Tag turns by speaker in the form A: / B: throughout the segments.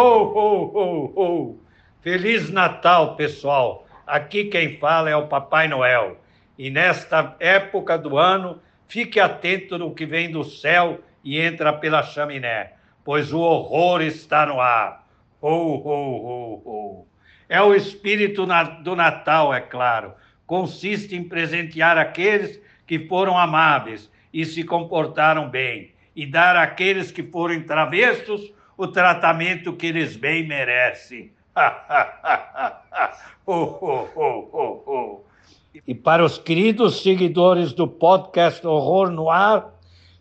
A: Ho! Feliz Natal, pessoal! Aqui quem fala é o Papai Noel. E nesta época do ano, fique atento no que vem do céu e entra pela chaminé, pois o horror está no ar. Ho, ho, ho, ho! É o espírito do Natal, é claro. Consiste em presentear aqueles que foram amáveis e se comportaram bem, e dar àqueles que foram travessos o tratamento que eles bem merecem. E para os queridos seguidores do podcast Horror no Ar,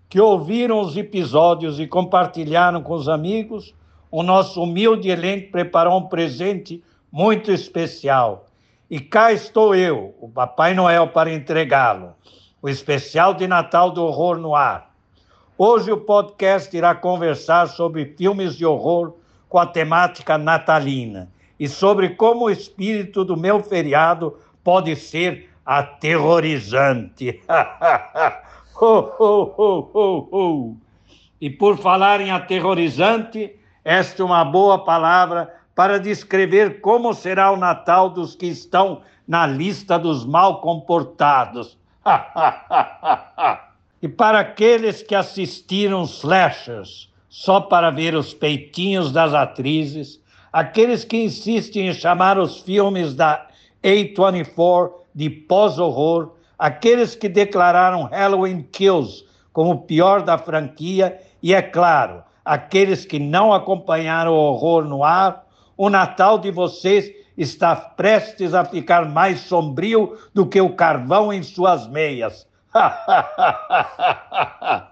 A: que ouviram os episódios e compartilharam com os amigos, o nosso humilde elenco preparou um presente muito especial. E cá estou eu, o Papai Noel, para entregá-lo. O especial de Natal do Horror no Ar. Hoje o podcast irá conversar sobre filmes de horror com a temática natalina e sobre como o espírito do meu feriado pode ser aterrorizante. ho, ho, ho, ho, ho. E por falar em aterrorizante, esta é uma boa palavra para descrever como será o Natal dos que estão na lista dos mal comportados. e para aqueles que assistiram slashers só para ver os peitinhos das atrizes, aqueles que insistem em chamar os filmes da A24 de pós-horror, aqueles que declararam Halloween Kills como o pior da franquia e, é claro, aqueles que não acompanharam o horror no ar, o Natal de vocês está prestes a ficar mais sombrio do que o carvão em suas meias.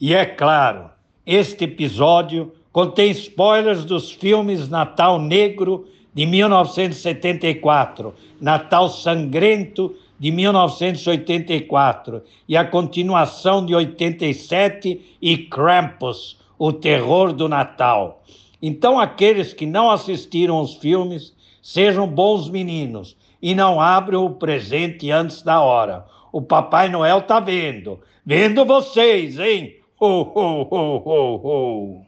A: e é claro, este episódio contém spoilers dos filmes Natal Negro de 1974, Natal Sangrento de 1984 e a continuação de 87 e Krampus, o terror do Natal. Então, aqueles que não assistiram os filmes, sejam bons meninos e não abram o presente antes da hora. O Papai Noel tá vendo. Vendo vocês, hein? Ho, ho, ho, ho, ho.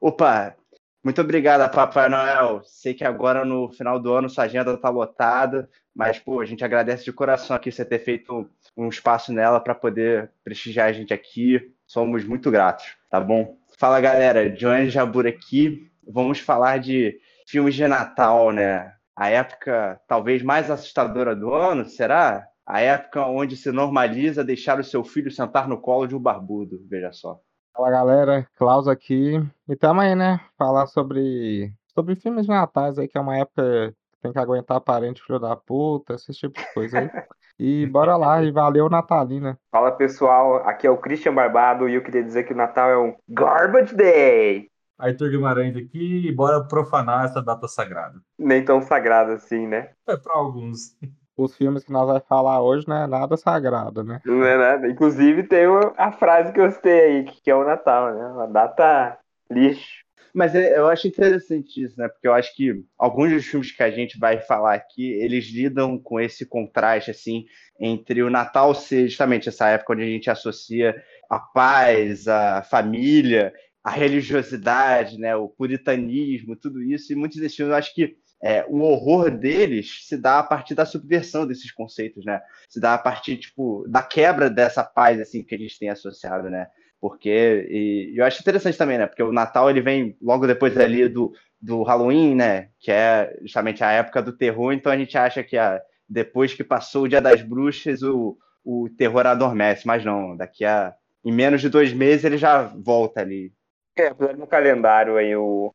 B: Opa, muito obrigado, Papai Noel. Sei que agora no final do ano sua agenda tá lotada, mas pô, a gente agradece de coração aqui você ter feito um espaço nela para poder prestigiar a gente aqui. Somos muito gratos, tá bom? Fala galera, Johnny Jabur aqui. Vamos falar de filmes de Natal, né? A época talvez mais assustadora do ano, será? A época onde se normaliza deixar o seu filho sentar no colo de um barbudo, veja só.
C: Fala galera, Klaus aqui. E tamo aí, né? Falar sobre, sobre filmes de natais aí, que é uma época que tem que aguentar parente filho da puta, esse tipo de coisa aí. E bora lá, e valeu Natalina.
D: Fala pessoal, aqui é o Christian Barbado e eu queria dizer que o Natal é um Garbage Day.
E: Arthur Guimarães aqui e bora profanar essa data sagrada.
D: Nem tão sagrada assim, né?
E: É para alguns
C: os filmes que nós vamos falar hoje não é nada sagrado, né?
D: Não é nada. Inclusive tem a frase que eu citei aí, que é o Natal, né? Uma data lixo.
B: Mas é, eu acho interessante isso, né? Porque eu acho que alguns dos filmes que a gente vai falar aqui, eles lidam com esse contraste, assim, entre o Natal ser justamente essa época onde a gente associa a paz, a família, a religiosidade, né? O puritanismo, tudo isso. E muitos desses filmes eu acho que é, o horror deles se dá a partir da subversão desses conceitos, né? Se dá a partir, tipo, da quebra dessa paz, assim, que a gente tem associado, né? Porque, e, eu acho interessante também, né? Porque o Natal, ele vem logo depois ali do, do Halloween, né? Que é justamente a época do terror, então a gente acha que a, depois que passou o Dia das Bruxas, o, o terror adormece, mas não, daqui a, em menos de dois meses ele já volta ali.
D: É, no calendário aí o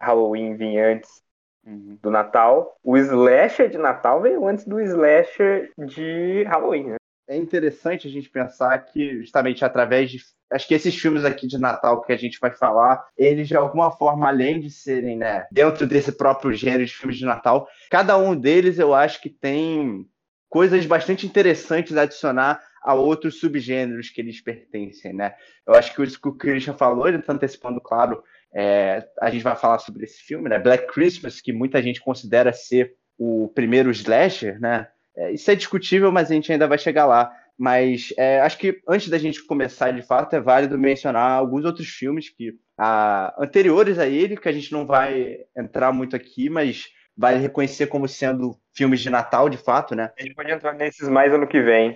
D: Halloween vinha antes Uhum. do Natal. O slasher de Natal veio antes do slasher de Halloween, né?
B: É interessante a gente pensar que, justamente através de. Acho que esses filmes aqui de Natal que a gente vai falar, eles de alguma forma, além de serem, né, dentro desse próprio gênero de filmes de Natal, cada um deles eu acho que tem coisas bastante interessantes a adicionar a outros subgêneros que eles pertencem, né? Eu acho que isso que o Christian falou, ele está antecipando, claro, é, a gente vai falar sobre esse filme, né? Black Christmas, que muita gente considera ser o primeiro slasher, né? É, isso é discutível, mas a gente ainda vai chegar lá. Mas é, acho que antes da gente começar de fato, é válido mencionar alguns outros filmes que ah, anteriores a ele, que a gente não vai entrar muito aqui, mas vai reconhecer como sendo filmes de Natal, de fato, né?
D: A gente pode entrar nesses mais ano que vem.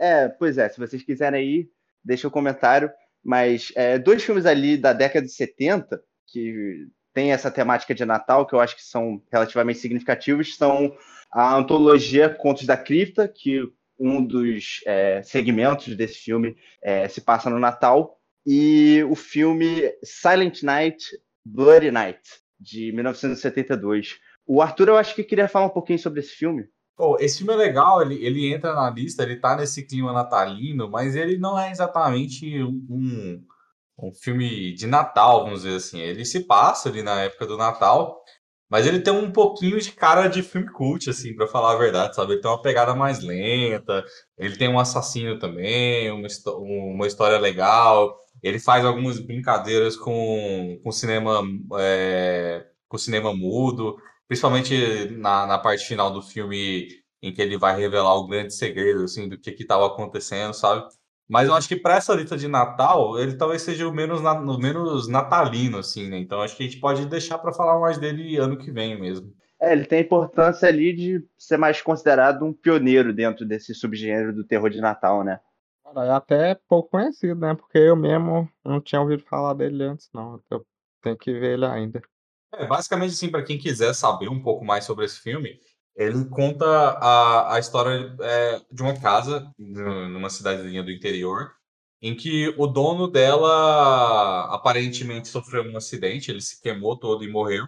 B: É, pois é, se vocês quiserem aí, deixa o um comentário. Mas é, dois filmes ali da década de 70, que tem essa temática de Natal, que eu acho que são relativamente significativos, são a antologia Contos da Cripta, que um dos é, segmentos desse filme é, se passa no Natal, e o filme Silent Night, Bloody Night, de 1972. O Arthur, eu acho que queria falar um pouquinho sobre esse filme.
E: Pô, esse filme é legal, ele, ele entra na lista, ele tá nesse clima natalino, mas ele não é exatamente um, um filme de Natal, vamos dizer assim. Ele se passa ali na época do Natal, mas ele tem um pouquinho de cara de filme cult, assim, para falar a verdade, sabe? Ele tem uma pegada mais lenta, ele tem um assassino também, uma, uma história legal. Ele faz algumas brincadeiras com, com cinema é, com cinema mudo, principalmente na, na parte final do filme em que ele vai revelar o grande segredo assim do que estava acontecendo, sabe? Mas eu acho que para essa lista de Natal, ele talvez seja o menos, o menos natalino, assim, né? Então acho que a gente pode deixar para falar mais dele ano que vem mesmo.
B: É, ele tem a importância ali de ser mais considerado um pioneiro dentro desse subgênero do terror de Natal, né?
C: Cara, é até pouco conhecido, né? Porque eu mesmo não tinha ouvido falar dele antes, não. Eu tenho que ver ele ainda.
E: É, basicamente, assim, para quem quiser saber um pouco mais sobre esse filme, ele conta a, a história é, de uma casa numa cidadezinha do interior, em que o dono dela aparentemente sofreu um acidente, ele se queimou todo e morreu.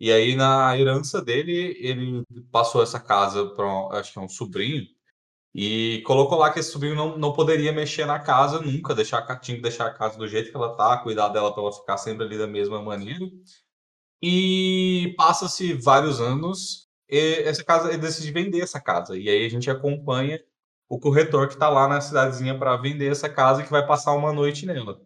E: E aí, na herança dele, ele passou essa casa para, acho que é um sobrinho, e colocou lá que esse sobrinho não, não poderia mexer na casa nunca, deixar, tinha que deixar a casa do jeito que ela tá, cuidar dela para ela ficar sempre ali da mesma maneira. E passa-se vários anos essa casa, ele decide vender essa casa. E aí a gente acompanha o corretor que está lá na cidadezinha para vender essa casa e que vai passar uma noite nela.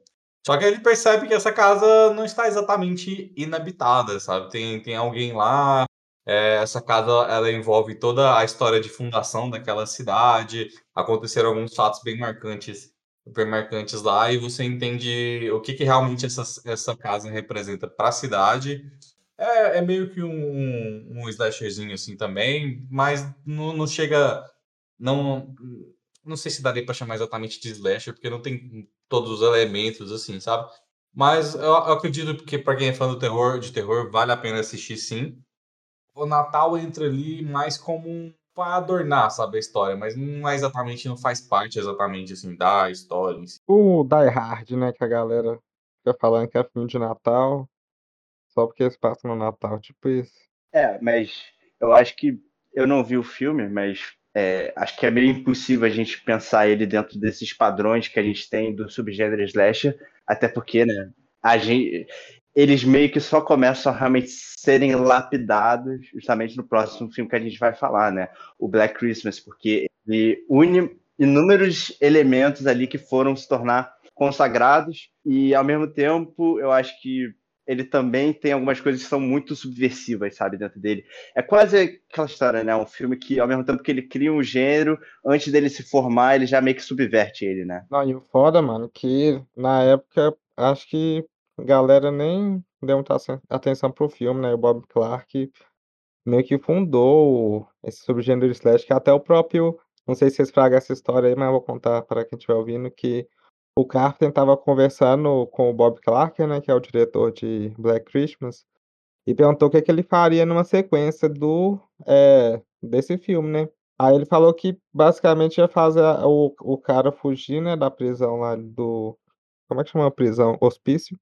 E: Só que ele percebe que essa casa não está exatamente inabitada, sabe? Tem, tem alguém lá. É, essa casa ela envolve toda a história de fundação daquela cidade. Aconteceram alguns fatos bem marcantes, bem marcantes lá e você entende o que, que realmente essa, essa casa representa para a cidade é, é meio que um, um slasherzinho assim também, mas não, não chega. Não, não sei se daria pra chamar exatamente de slasher, porque não tem todos os elementos assim, sabe? Mas eu, eu acredito que para quem é fã do terror, de terror, vale a pena assistir sim. O Natal entra ali mais como um para adornar, sabe, a história, mas não é exatamente, não faz parte exatamente assim da história em si.
C: O Die Hard, né, que a galera fica falando que é filme de Natal, só porque eles passam no Natal, tipo isso.
B: É, mas eu acho que eu não vi o filme, mas é, acho que é meio impossível a gente pensar ele dentro desses padrões que a gente tem do subgênero slasher, até porque, né, a gente, eles meio que só começam a realmente serem lapidados justamente no próximo filme que a gente vai falar, né, o Black Christmas, porque ele une inúmeros elementos ali que foram se tornar consagrados e ao mesmo tempo eu acho que ele também tem algumas coisas que são muito subversivas, sabe, dentro dele. É quase aquela história, né? Um filme que, ao mesmo tempo que ele cria um gênero, antes dele se formar, ele já meio que subverte ele, né?
C: Não, e o foda, mano, que na época, acho que galera nem deu muita atenção pro filme, né? O Bob Clark meio que fundou esse subgênero slash, que até o próprio, não sei se vocês fragam essa história aí, mas eu vou contar para quem estiver ouvindo, que o Carpenter estava conversando com o Bob Clark, né, que é o diretor de Black Christmas, e perguntou o que, é que ele faria numa sequência do é, desse filme, né? Aí ele falou que basicamente ia fazer o, o cara fugir, né, da prisão lá do. Como é que chama a prisão? Hospício.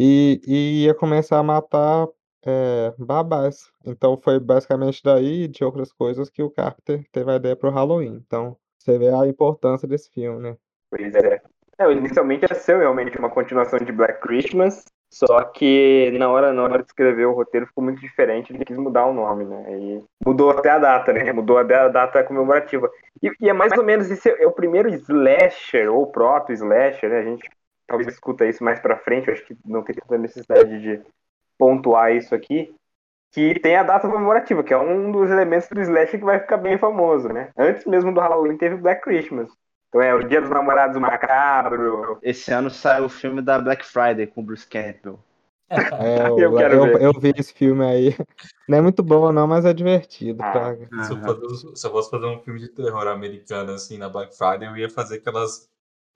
C: E, e ia começar a matar é, babás. Então foi basicamente daí e de outras coisas que o Carpenter teve a ideia pro Halloween. Então você vê a importância desse filme, né?
D: Pois é. É, inicialmente ia ser realmente uma continuação de Black Christmas, só que na hora, na hora de escrever o roteiro ficou muito diferente, ele quis mudar o nome, né? E mudou até a data, né? Mudou até a data comemorativa. E, e é mais ou menos esse é o primeiro slasher, ou proto slasher, né? A gente talvez escuta isso mais pra frente, acho que não tem tanta necessidade de pontuar isso aqui, que tem a data comemorativa, que é um dos elementos do slasher que vai ficar bem famoso, né? Antes mesmo do Halloween teve Black Christmas. Então é o Dia dos Namorados Macabro.
B: Esse ano saiu o filme da Black Friday com o Bruce Campbell.
C: É, eu,
D: Eu quero
C: eu,
D: ver.
C: eu vi esse filme aí. Não é muito bom, não, mas é divertido.
D: Ah.
C: tá?
E: Se eu,
B: Aham.
E: fosse, se eu fosse fazer um filme de terror americano, assim, na Black Friday, eu ia fazer aquelas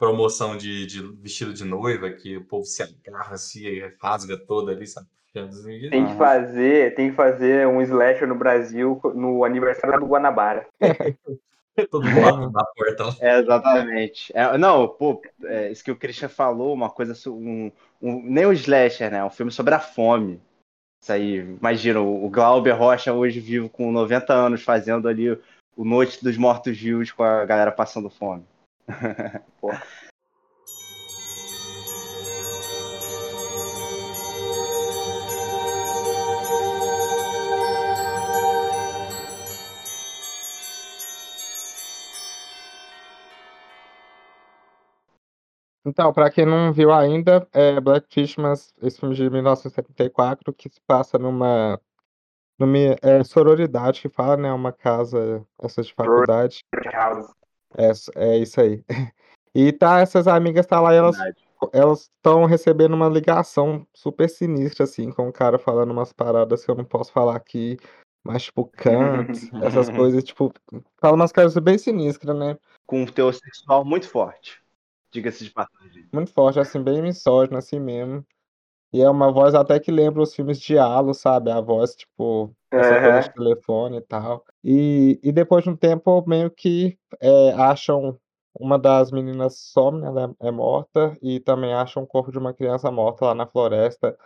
E: promoção de, de vestido de noiva, que o povo se agarra, se rasga toda ali, sabe?
D: Tem que fazer, tem que fazer um slasher no Brasil no aniversário do Guanabara.
E: Todo mundo na porta. lá.
B: É, exatamente. É, não, pô, é, isso que o Christian falou, uma coisa, um, um, nem um slasher, né? Um filme sobre a fome. Isso aí, imagina, o o Glauber Rocha hoje vivo com 90 anos, fazendo ali o Noite dos Mortos-Vivos com a galera passando fome.
C: Então, pra quem não viu ainda, é Black Christmas, esse filme de 1974, que se passa numa, numa é, sororidade que fala, né? Uma casa, essa de faculdade.
D: House.
C: É, é isso aí. E tá, essas amigas tá lá e elas elas estão recebendo uma ligação super sinistra, assim, com o cara falando umas paradas que eu não posso falar aqui, mas tipo, Kant, essas coisas, tipo, fala umas coisas bem sinistras, né?
B: Com um teor sexual muito forte. Diga-se de passagem.
C: Muito forte, assim, bem misógino, assim mesmo. E é uma voz até que lembra os filmes de Halo, sabe? A voz, tipo, essa coisa
D: Aham.
C: de telefone e tal. E, e depois de um tempo, meio que é, acham uma das meninas some, né? Ela é é morta, e também acham o corpo de uma criança morta lá na floresta.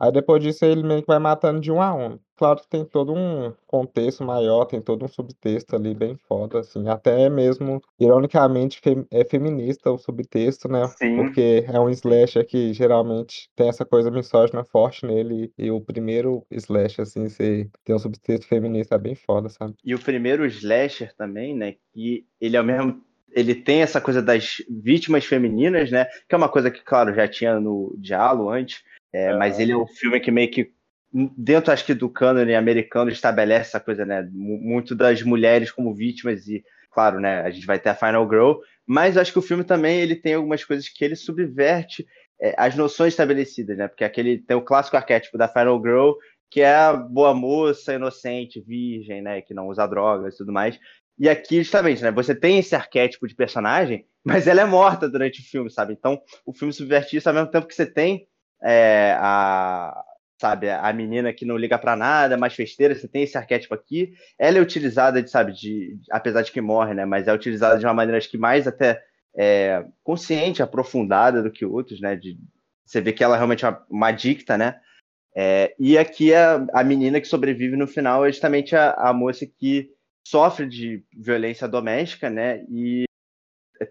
C: Aí depois disso ele meio que vai matando de um a um. Claro que tem todo um contexto maior, tem todo um subtexto ali bem foda, assim. Até mesmo, ironicamente, é feminista o subtexto, né?
D: Sim.
C: Porque é um slasher que geralmente tem essa coisa misógina forte nele. E o primeiro slasher, assim, você tem um subtexto feminista bem foda, sabe?
B: E o primeiro slasher também, né? Que ele é o mesmo. Ele tem essa coisa das vítimas femininas, né? Que é uma coisa que, claro, já tinha no Dialo antes. É, Mas ele é um filme que meio que. Dentro, acho que, do cânone americano, estabelece essa coisa, né? mu- Muito das mulheres como vítimas e, claro, né? A gente vai ter a Final Girl. Mas acho que o filme também ele tem algumas coisas que ele subverte é, as noções estabelecidas, né? Porque aquele tem o clássico arquétipo da Final Girl, que é a boa moça, inocente, virgem, né? Que não usa drogas e tudo mais. E aqui, justamente, né? Você tem esse arquétipo de personagem, mas ela é morta durante o filme, sabe? Então, o filme subverte isso ao mesmo tempo que você tem é, a, sabe, a menina que não liga pra nada, mais festeira, você tem esse arquétipo aqui. Ela é utilizada, de, sabe, de, apesar de que morre, né? Mas é utilizada de uma maneira, acho que mais até é, consciente, aprofundada do que outros, né? De, você vê que ela realmente é uma, uma adicta, né? É, e aqui a, a menina que sobrevive no final é justamente a, a moça que sofre de violência doméstica, né? E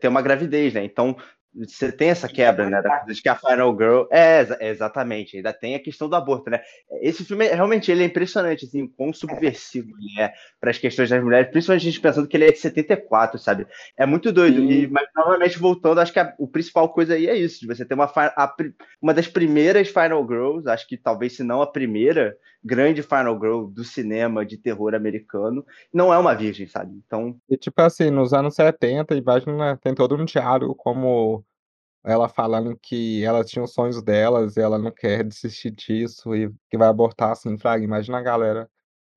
B: tem uma gravidez, né? Então você tem essa quebra, né? Da coisa de que a Final Girl. É, exa- exatamente. Ainda tem a questão do aborto, né? Esse filme, realmente, ele é impressionante, assim, quão subversivo ele é para as questões das mulheres, principalmente a gente pensando que ele é de 74, sabe? É muito doido. E, mas, novamente, voltando, acho que a, o principal coisa aí é isso, de você ter uma, a uma das primeiras Final Girls, acho que talvez, se não a primeira grande Final Girl do cinema de terror americano, não é uma virgem, sabe? Então,
C: E tipo assim, nos anos 70, imagina, tem todo um diálogo como ela falando que ela tinha os sonhos delas e ela não quer desistir disso e que vai abortar assim, fraga. Imagina a galera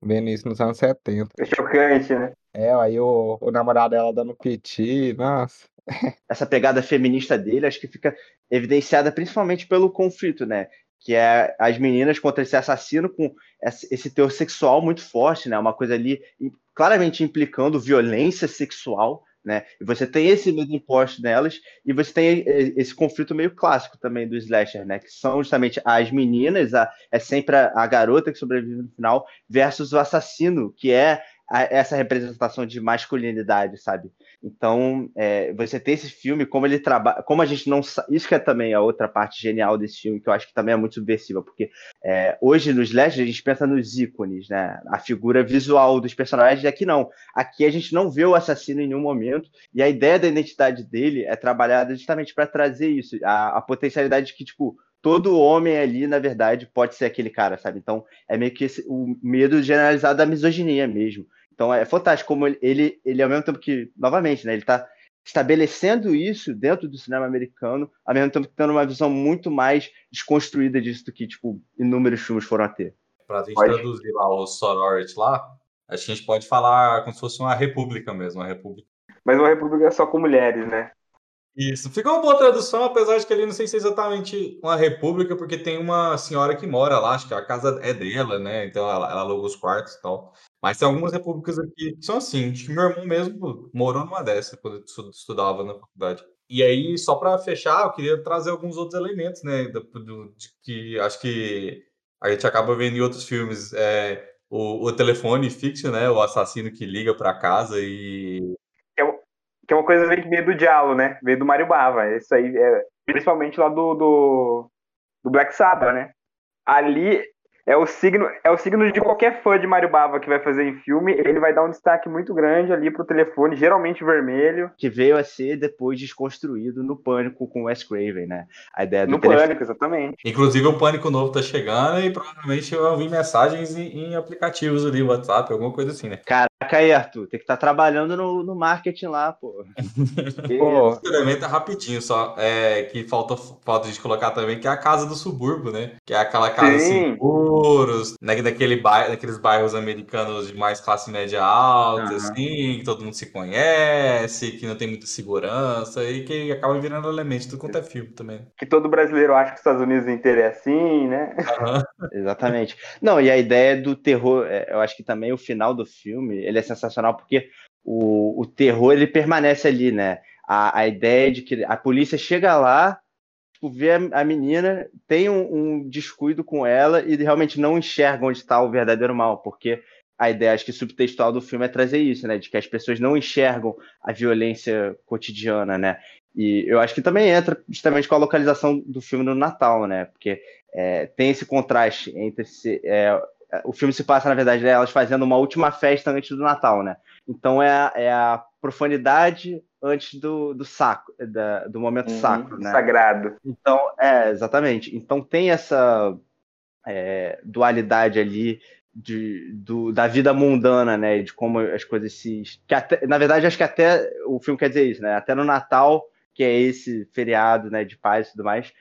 C: vendo isso nos anos 70.
D: É chocante, né?
C: É, aí o, o namorado dela dando piti, nossa.
B: essa pegada feminista dele, acho que fica evidenciada principalmente pelo conflito, né? Que é as meninas contra esse assassino com esse teor sexual muito forte, né? Uma coisa ali claramente implicando violência sexual, né? E você tem esse medo imposto nelas, e você tem esse conflito meio clássico também do slasher, né? Que são justamente as meninas, a, é sempre a, a garota que sobrevive no final, versus o assassino, que é a- essa representação de masculinidade, sabe? Então, é, você tem esse filme, como ele trabalha, como a gente não Isso que é também a outra parte genial desse filme, que eu acho que também é muito subversiva, porque é, hoje nos Slash a gente pensa nos ícones, né? A figura visual dos personagens, aqui não. Aqui a gente não vê o assassino em nenhum momento, e a ideia da identidade dele é trabalhada justamente para trazer isso, a, a potencialidade de que, tipo, todo homem ali, na verdade, pode ser aquele cara, sabe? Então, é meio que esse, o medo generalizado da misoginia mesmo. Então é fantástico como ele, ele, ele ao mesmo tempo que, novamente, né, ele tá estabelecendo isso dentro do cinema americano, ao mesmo tempo tendo uma visão muito mais desconstruída disso do que, tipo, inúmeros filmes foram a ter.
E: Pra gente pode. traduzir lá o sorority lá, acho que a gente pode falar como se fosse uma república mesmo, uma república.
D: Mas uma república só com mulheres, né?
E: Isso, ficou uma boa tradução, apesar de que ali não sei se é exatamente uma república, porque tem uma senhora que mora lá, acho que a casa é dela, né? Então ela, ela aluga os quartos e tal. Mas tem algumas repúblicas aqui que são assim. Acho que meu irmão mesmo morou numa dessas quando estudava na faculdade. E aí, só para fechar, eu queria trazer alguns outros elementos, né? Do, do, que acho que a gente acaba vendo em outros filmes. É, o, o telefone fixo, né? O assassino que liga para casa e
D: que é uma coisa que veio do Diallo, né? Veio do Mario Bava. Isso aí é principalmente lá do, do, do Black Sabbath, né? Ali é o signo é o signo de qualquer fã de Mario Bava que vai fazer em filme, ele vai dar um destaque muito grande ali pro telefone, geralmente vermelho.
B: Que veio a ser depois desconstruído no Pânico com Wes Craven, né?
D: A ideia do No telefone. Pânico, exatamente.
E: Inclusive o Pânico novo tá chegando e provavelmente eu vi mensagens em, em aplicativos ali, WhatsApp, alguma coisa assim, né?
B: Caraca aí, Arthur, tem que estar tá trabalhando no, no marketing lá, pô.
E: pô. Esse elemento é rapidinho só, é, que falta, falta de colocar também, que é a casa do subúrbio, né? Que é aquela casa Sim. segura seguros, né, daquele bairro, daqueles bairros americanos de mais classe média alta, uhum. assim, que todo mundo se conhece, que não tem muita segurança e que acaba virando elemento do quanto é filme também.
D: Que todo brasileiro acha que os Estados Unidos inteiro é assim, né?
B: Uhum. Exatamente. Não, e a ideia do terror, é, eu acho que também o final do filme, ele é sensacional porque o, o terror, ele permanece ali, né? A, a ideia de que a polícia chega lá tipo, vê a, menina, tem um, um, descuido com ela e realmente não enxerga onde está o verdadeiro mal, porque a ideia, acho que subtextual do filme é trazer isso, né? De que as pessoas não enxergam a violência cotidiana, né? E eu acho que também entra justamente com a localização do filme no Natal, né? Porque é, tem esse contraste entre se, é, o filme se passa, na verdade, elas fazendo uma última festa antes do Natal, né? Então é a, é a profundidade antes do, do saco, da, do momento uhum, sacro, né?
D: Sagrado.
B: Então, é, exatamente. Então tem essa é, dualidade ali de, do, da vida mundana, né? De como as coisas se. Que até, na verdade, acho que até o filme quer dizer isso, né? Até no Natal, que é esse feriado né, de paz e tudo mais,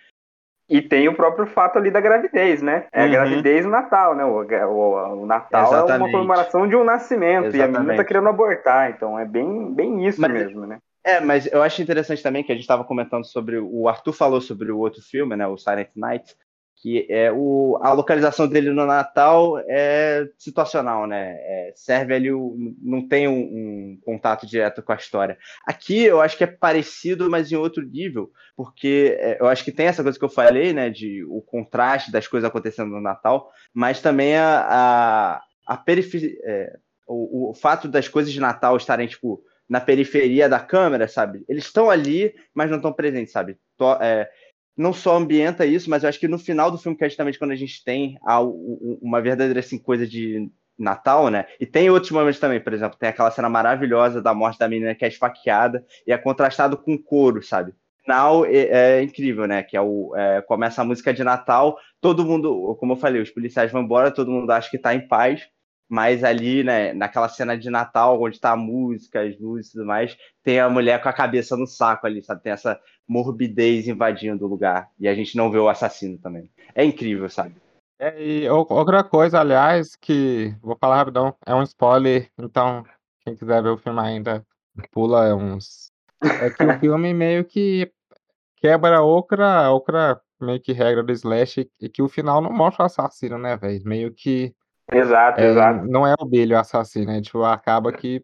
D: e tem o próprio fato ali da gravidez, né? É uhum. a gravidez no Natal, né? O, o, o Natal Exatamente. é uma comemoração de um nascimento Exatamente. e a menina tá querendo abortar, então é bem, bem isso mas, mesmo, né?
B: É, mas eu acho interessante também que a gente estava comentando sobre. O Arthur falou sobre o outro filme, né? O Silent Night que é o, a localização dele no Natal é situacional, né? É, serve ali, o, não tem um, um, contato direto com a história. Aqui eu acho que é parecido, mas em outro nível, porque é, eu acho que tem essa coisa que eu falei, né? De o contraste das coisas acontecendo no Natal, mas também a, a, a periferia. É, o, o fato das coisas de Natal estarem, tipo, na periferia da câmera, sabe? Eles estão ali, mas não estão presentes, sabe? É, não só ambienta isso, mas eu acho que no final do filme, que é justamente quando a gente tem uma verdadeira assim, coisa de Natal, né? E tem outros momentos também, por exemplo, tem aquela cena maravilhosa da morte da menina que é esfaqueada e é contrastado com couro, sabe? Final é, é incrível, né? Que é o é, começa a música de Natal, todo mundo, como eu falei, os policiais vão embora, todo mundo acha que tá em paz, mas ali, né, naquela cena de Natal, onde tá a música, as luzes e tudo mais, tem a mulher com a cabeça no saco ali, sabe? Tem essa morbidez invadindo o lugar. E a gente não vê o assassino também. É incrível, sabe?
C: É, e outra coisa, aliás, que vou falar rapidão, é um spoiler, então quem quiser ver o filme ainda, pula uns. É que o filme meio que quebra outra, outra meio que regra do Slash, e que o final não mostra o assassino, né, velho? Meio que
D: Exato, é, exato.
C: Não é o Billy o assassino, é tipo, acaba que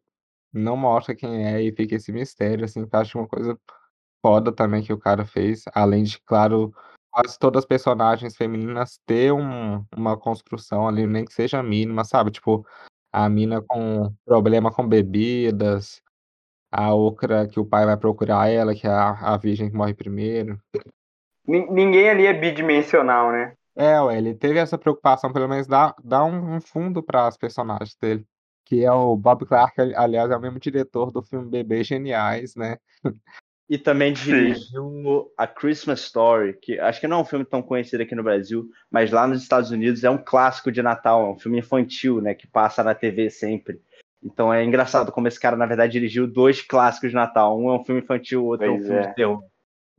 C: não mostra quem é e fica esse mistério, assim, que acho uma coisa foda também que o cara fez, além de, claro, quase todas as personagens femininas ter um, uma construção ali, nem que seja mínima, sabe? Tipo, a mina com problema com bebidas, a outra que o pai vai procurar ela, que é a, a virgem que morre primeiro.
D: Ninguém ali é bidimensional, né?
C: É, ué, ele teve essa preocupação, pelo menos dá, dá um, um fundo para as personagens dele. Que é o Bob Clark, aliás, é o mesmo diretor do filme Bebês Geniais, né?
B: E também dirigiu A Christmas Story, que acho que não é um filme tão conhecido aqui no Brasil, mas lá nos Estados Unidos é um clássico de Natal, é um filme infantil, né? Que passa na TV sempre. Então é engraçado como esse cara, na verdade, dirigiu dois clássicos de Natal. Um é um filme infantil, o outro é um
D: Pois
B: filme
D: é.
B: de terror.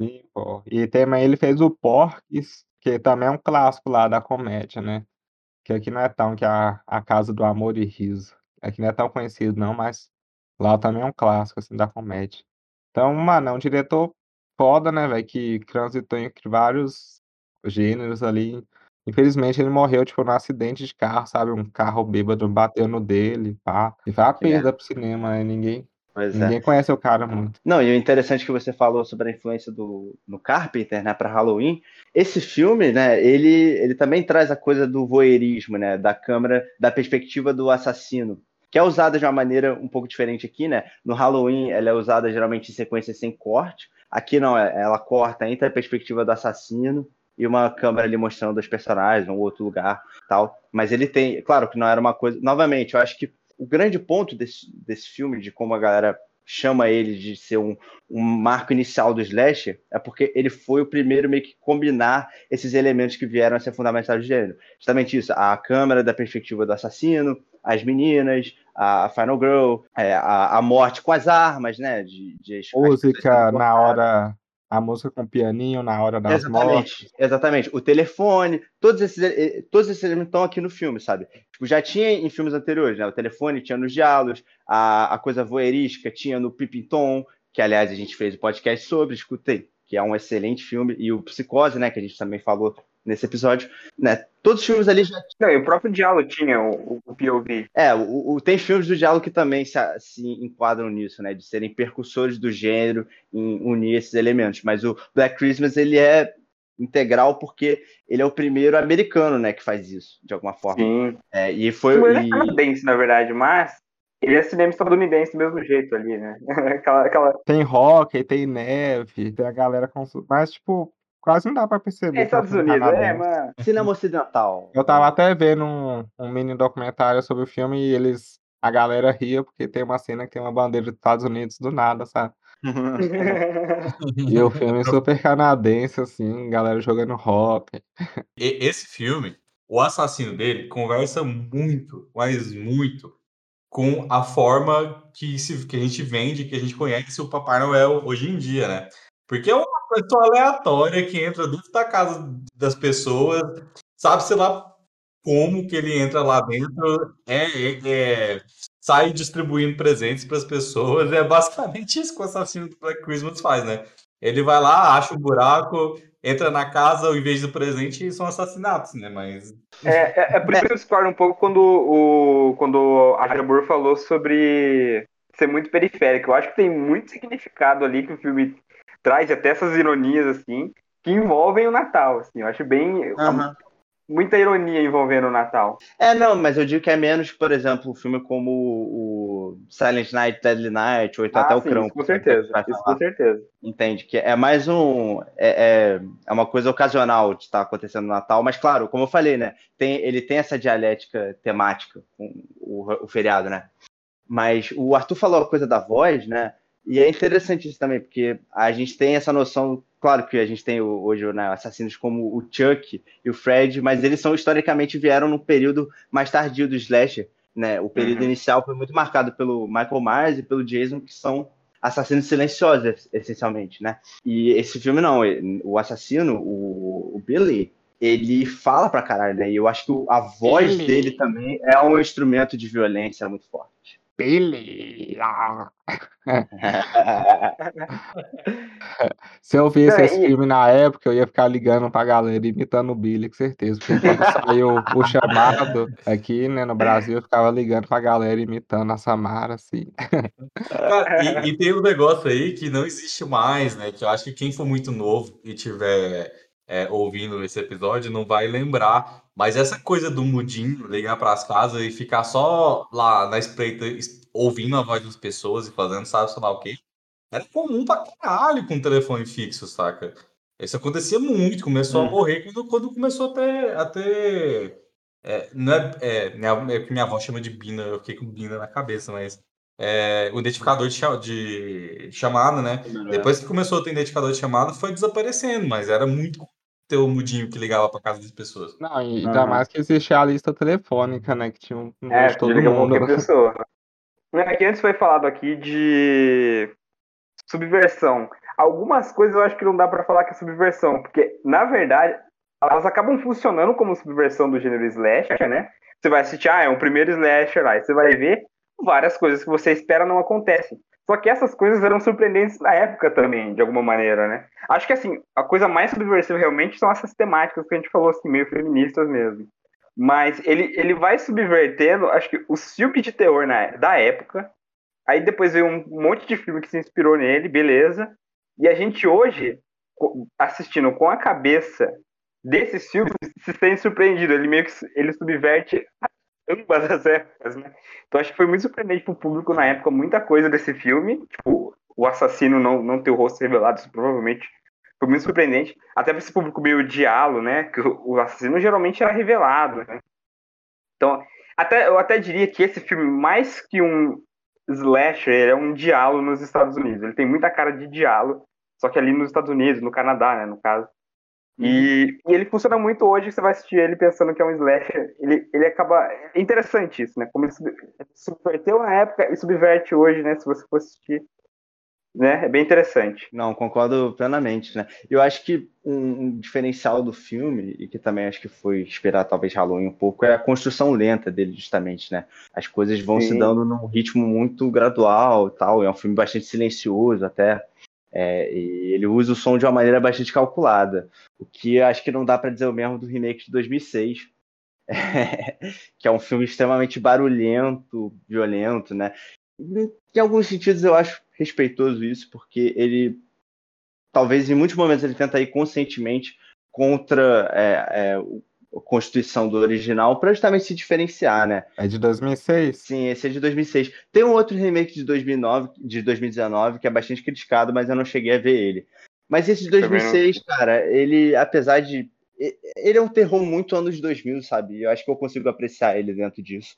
C: Sim, pô. E também ele fez o Porques, que também é um clássico lá da comédia, né? Que aqui não é tão que a, a Casa do Amor e Riso. Aqui não é tão conhecido, não, mas lá também é um clássico, assim, da comédia. Então, mano, é um diretor foda, né, velho? Que transitou entre vários gêneros ali. Infelizmente, ele morreu, tipo, num acidente de carro, sabe? Um carro bêbado bateu no dele, pá. E foi uma
B: merda.
C: perda pro cinema, né? Ninguém,
B: Pois é.
C: ninguém conhece o cara muito.
B: Não, e o interessante que você falou sobre a influência do no Carpenter, né, para Halloween. Esse filme, né, ele, ele também traz a coisa do voyeurismo, né, da câmera, da perspectiva do assassino, que é usada de uma maneira um pouco diferente aqui, né? No Halloween, ela é usada geralmente em sequência sem corte. Aqui não, é- ela corta entre a perspectiva do assassino e uma câmera ali mostrando os personagens, um outro lugar, tal. Mas ele tem, claro que não era uma coisa. Novamente, eu acho que o grande ponto desse, desse filme, de como a galera chama ele de ser um, um marco inicial do slasher, é porque ele foi o primeiro meio que combinar esses elementos que vieram a ser fundamentais do gênero. Justamente isso, a câmera da perspectiva do assassino, as meninas, a, Final Girl, é, a, a morte com as armas, né? De, de as
C: Música na hora. A música com pianinho na hora das mortes.
B: Exatamente, exatamente. O telefone, todos esses, eh, todos esses elementos estão aqui no filme, sabe? Tipo, já tinha em filmes anteriores, né? O telefone tinha nos diálogos, a, a coisa voyeurística tinha no Pippin Tom, que aliás a gente fez o podcast sobre, escutei, que é um excelente filme, e o Psicose, né? Que a gente também falou nesse episódio, né? Todos os filmes ali já
D: Não, e o próprio diálogo tinha o, o POV.
B: é, o, o- tem filmes do diálogo que também se, se enquadram nisso, né? De serem percussores do gênero em unir esses elementos. Mas o Black Christmas, ele é integral porque ele é o primeiro americano, né? Que faz isso, de alguma forma.
D: Sim.
B: É, e foi...
D: Ele é
B: e-
D: canadense, na verdade, mas ele é cinema estadunidense do mesmo jeito ali, né? aquela, aquela...
C: Tem rock, tem neve, tem a galera com. Mas, tipo, quase não dá pra perceber.
D: É Estados
C: filme
D: Unidos, é, mano.
B: Cinema ocidental.
C: Eu tava até vendo um, um mini documentário sobre o filme e eles. A galera ria porque tem uma cena que tem uma bandeira dos Estados Unidos do nada, sabe? E o filme é super canadense, assim, galera jogando rock.
E: E- esse filme, o assassino dele conversa muito, mas muito, com a forma que, se, que a gente vende, que a gente conhece o Papai Noel hoje em dia, né? Porque é uma pessoa aleatória que entra dentro da casa das pessoas, sabe, sei lá, como que ele entra lá dentro, é, é- é- sai distribuindo presentes para as pessoas. É basicamente isso que o assassino do Black Christmas faz, né? Ele vai lá, acha um buraco, entra na casa, ao invés do presente, são assassinatos, né? Mas
D: É, é, é por isso que eu discordo um pouco quando, o, quando a Jabur falou sobre ser muito periférico. Eu acho que tem muito significado ali que o filme traz, até essas ironias, assim, que envolvem o Natal, assim. Eu acho bem...
B: Aham.
D: Muita ironia envolvendo o Natal.
B: É, não, mas eu digo que é menos, por exemplo, um filme como o, Silent Night, Deadly Night, ou então até
D: Ah,
B: o
D: sim,
B: Crão.
D: isso com certeza. Isso com certeza.
B: Entende? Que é mais um. É, é, é uma coisa ocasional de estar acontecendo no Natal, mas claro, como eu falei, né? Tem, ele tem essa dialética temática com o, o feriado, né? Mas o Arthur falou a coisa da voz, né? E é interessante isso também, porque a gente tem essa noção. Claro que a gente tem hoje né, assassinos como o Chuck e o Fred, mas eles são historicamente vieram num período mais tardio do slasher. Né? O período
D: Uhum.
B: inicial foi muito marcado pelo Michael Myers e pelo Jason, que são assassinos silenciosos, essencialmente, né? E esse filme não, ele- o assassino, o, o Billy, ele fala pra caralho, né? E eu acho que a voz
C: Billy.
B: dele também é um instrumento de violência muito forte.
C: Billy! Se eu visse esse filme na época, eu ia ficar ligando pra galera imitando o Billy, com certeza. Porque quando saiu o chamado aqui, né, no Brasil, eu ficava ligando pra galera imitando a Samara, assim.
E: E, e tem um negócio aí que não existe mais, né? Que eu acho que quem for muito novo e tiver é, ouvindo esse episódio não vai lembrar. Mas essa coisa do mudinho, ligar para as casas e ficar só lá na espreita es- ouvindo a voz das pessoas e fazendo sabe sei lá o quê, era comum pra caralho com telefone fixo, saca? Isso acontecia muito, começou a
B: Uhum.
E: morrer quando, quando começou a ter. A ter é, não é, é, minha, é que minha avó chama de Bina, eu fiquei com Bina na cabeça, mas é, o identificador de, de chamada, né? Depois que começou a ter identificador de chamada, foi desaparecendo, mas era muito ter o mudinho que ligava pra casa das pessoas.
C: Não, e ainda mais que existia a lista telefônica, né, que tinha um
D: É,
C: de todo mundo.
D: qualquer pessoa. É que antes foi falado aqui de subversão. Algumas coisas eu acho que não dá para falar que é subversão, porque, na verdade, elas acabam funcionando como subversão do gênero slasher, né? Você vai assistir, ah, é um primeiro slasher lá, e você vai ver várias coisas que você espera não acontecem. Só que essas coisas eram surpreendentes na época também, de alguma maneira, né? Acho que, assim, a coisa mais subversiva realmente são essas temáticas que a gente falou, assim, meio feministas mesmo. Mas ele, ele vai subvertendo, acho que, o filme de terror na, da época. Aí depois veio um monte de filme que se inspirou nele, beleza. E a gente hoje, assistindo com a cabeça desses filmes, se sente surpreendido. Ele meio que ele subverte ambas as épocas, né? Então acho que foi muito surpreendente pro público na época, muita coisa desse filme. Tipo, o assassino não, não ter o rosto revelado, isso provavelmente foi muito surpreendente. Até pra esse público meio diálogo, né? Que o, assassino geralmente era revelado, né? Então, até, eu até diria que esse filme, mais que um slasher, é um diálogo nos Estados Unidos. Ele tem muita cara de diálogo, só que ali nos Estados Unidos, no Canadá, né, no caso. E, e, ele funciona muito hoje, você vai assistir ele pensando que é um slasher, ele, ele acaba... É interessante isso, né? Como ele subverteu na época e subverte hoje, né? Se você for assistir, né? É bem interessante.
B: Não, concordo plenamente, né? Eu acho que um, diferencial do filme, e que também acho que foi esperar talvez Halloween um pouco, é a construção lenta dele, justamente, né? As coisas vão Sim. se dando num ritmo muito gradual e tal, é um filme bastante silencioso até, é, e ele usa o som de uma maneira bastante calculada, o que acho que não dá para dizer o mesmo do remake de 2006, é, que é um filme extremamente barulhento, violento, né? Em alguns sentidos eu acho respeitoso isso, porque ele, talvez em muitos momentos ele tenta ir conscientemente contra é, é, Constituição do original para justamente se diferenciar, né?
C: É de 2006?
B: Sim, esse é de 2006. Tem um outro remake de 2009, de 2019 que é bastante criticado, mas eu não cheguei a ver ele. Mas esse de 2006, cara, ele, apesar de ele é um terror muito anos 2000, sabe? Eu acho que eu consigo apreciar ele dentro disso.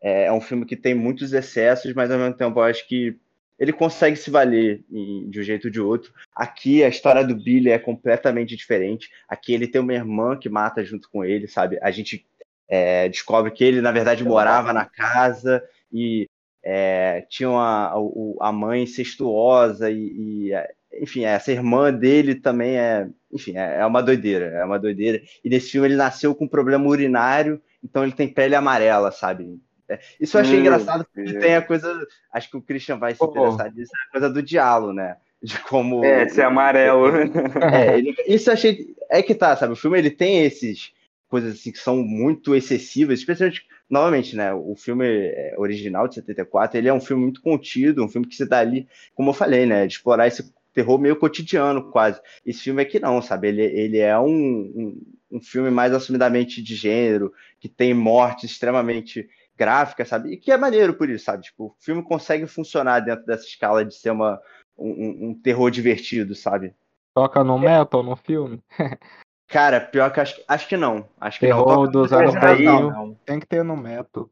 B: É, é um filme que tem muitos excessos, mas ao mesmo tempo eu acho que ele consegue se valer de um jeito ou de outro. Aqui a história do Billy é completamente diferente. Aqui ele tem uma irmã que mata junto com ele, sabe? A gente é, descobre que ele, na verdade, morava na casa e é, tinha uma, a, mãe incestuosa e, e, é, enfim, essa irmã dele também é, enfim, é, é uma doideira, é uma doideira. E nesse filme ele nasceu com um problema urinário, então ele tem pele amarela, sabe? É, isso eu achei hum, engraçado porque tem a coisa. Acho que o Christian vai se interessar nisso, a coisa do diálogo, né? De como.
D: É, ser amarelo.
B: É, ele, isso eu achei. É que tá, sabe? O filme ele tem esses coisas assim que são muito excessivas, especialmente. Novamente, né? O filme é, original de 74, ele é um filme muito contido, um filme que se dá ali, como eu falei, né? De explorar esse terror meio cotidiano, quase. Esse filme aqui não, sabe? Ele, ele é um, um, um filme mais assumidamente de gênero, que tem mortes extremamente gráfica, sabe? E que é maneiro por isso, sabe? Tipo, o filme consegue funcionar dentro dessa escala de ser uma, um, um terror divertido, sabe?
C: Toca no metal no filme?
B: Cara, pior que acho, acho que não. Acho que
C: terror
B: não.
C: dos anos 2000 tem que ter no metal.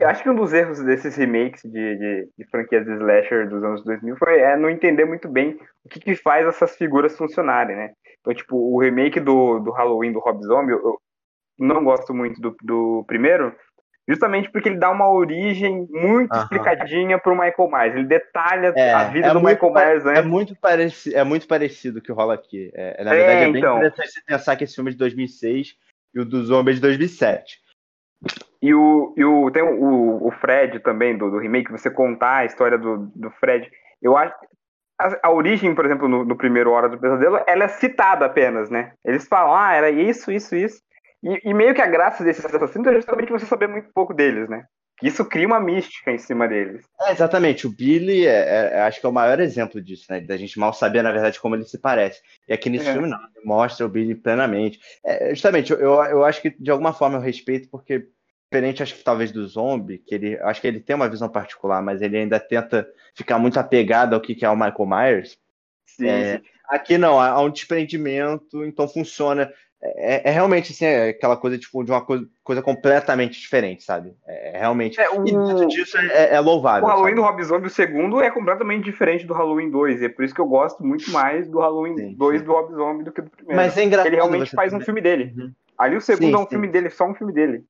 D: Eu acho que um dos erros desses remakes de, de, de, franquias de slasher dos anos 2000 foi é, não entender muito bem o que, que faz essas figuras funcionarem, né? Então, tipo, o remake do, do Halloween do Rob Zombie, eu, eu não gosto muito do, do primeiro, Justamente porque ele dá uma origem muito explicadinha pro Michael Myers. Ele detalha é, a vida é do Michael Myers
B: antes. É muito, parecido, é muito parecido o que rola aqui. É, na verdade, é, é bem então. interessante pensar que esse filme é de 2006 e o do Zombie é de 2007.
D: E o, e o tem o, o Fred também, do, do remake, você contar a história do, do Fred. Eu acho a, a, origem, por exemplo, no, no, primeiro Hora do Pesadelo, ela é citada apenas, né? Eles falam, ah, era isso, isso, isso. E, e, meio que a graça desses assassinos é justamente você saber muito pouco deles, né? Isso cria uma mística em cima deles.
B: É, exatamente. O Billy, é, é, é acho que é o maior exemplo disso, né? Da gente mal saber, na verdade, como ele se parece. E aqui nesse é. filme, não. Ele mostra o Billy plenamente. É, justamente, eu, eu acho que de alguma forma eu respeito, porque diferente, acho que talvez do zombie, que ele, acho que ele tem uma visão particular, mas ele ainda tenta ficar muito apegado ao que, que é o Michael Myers. Sim, é, sim. Aqui não, há um desprendimento, então funciona. É, é, realmente assim, é aquela coisa tipo, de uma coisa, coisa completamente diferente, sabe? É, é realmente. É, o... E tudo disso é, é, é louvável.
D: O Halloween sabe? do Rob Zombie, o segundo, é completamente diferente do Halloween 2. E é por isso que eu gosto muito mais do Halloween sim, 2 sim. do Rob Zombie do que do primeiro.
B: Mas é engraçado.
D: Ele realmente faz um filme dele. Uhum. Ali o segundo sim, é um filme dele, só um filme dele.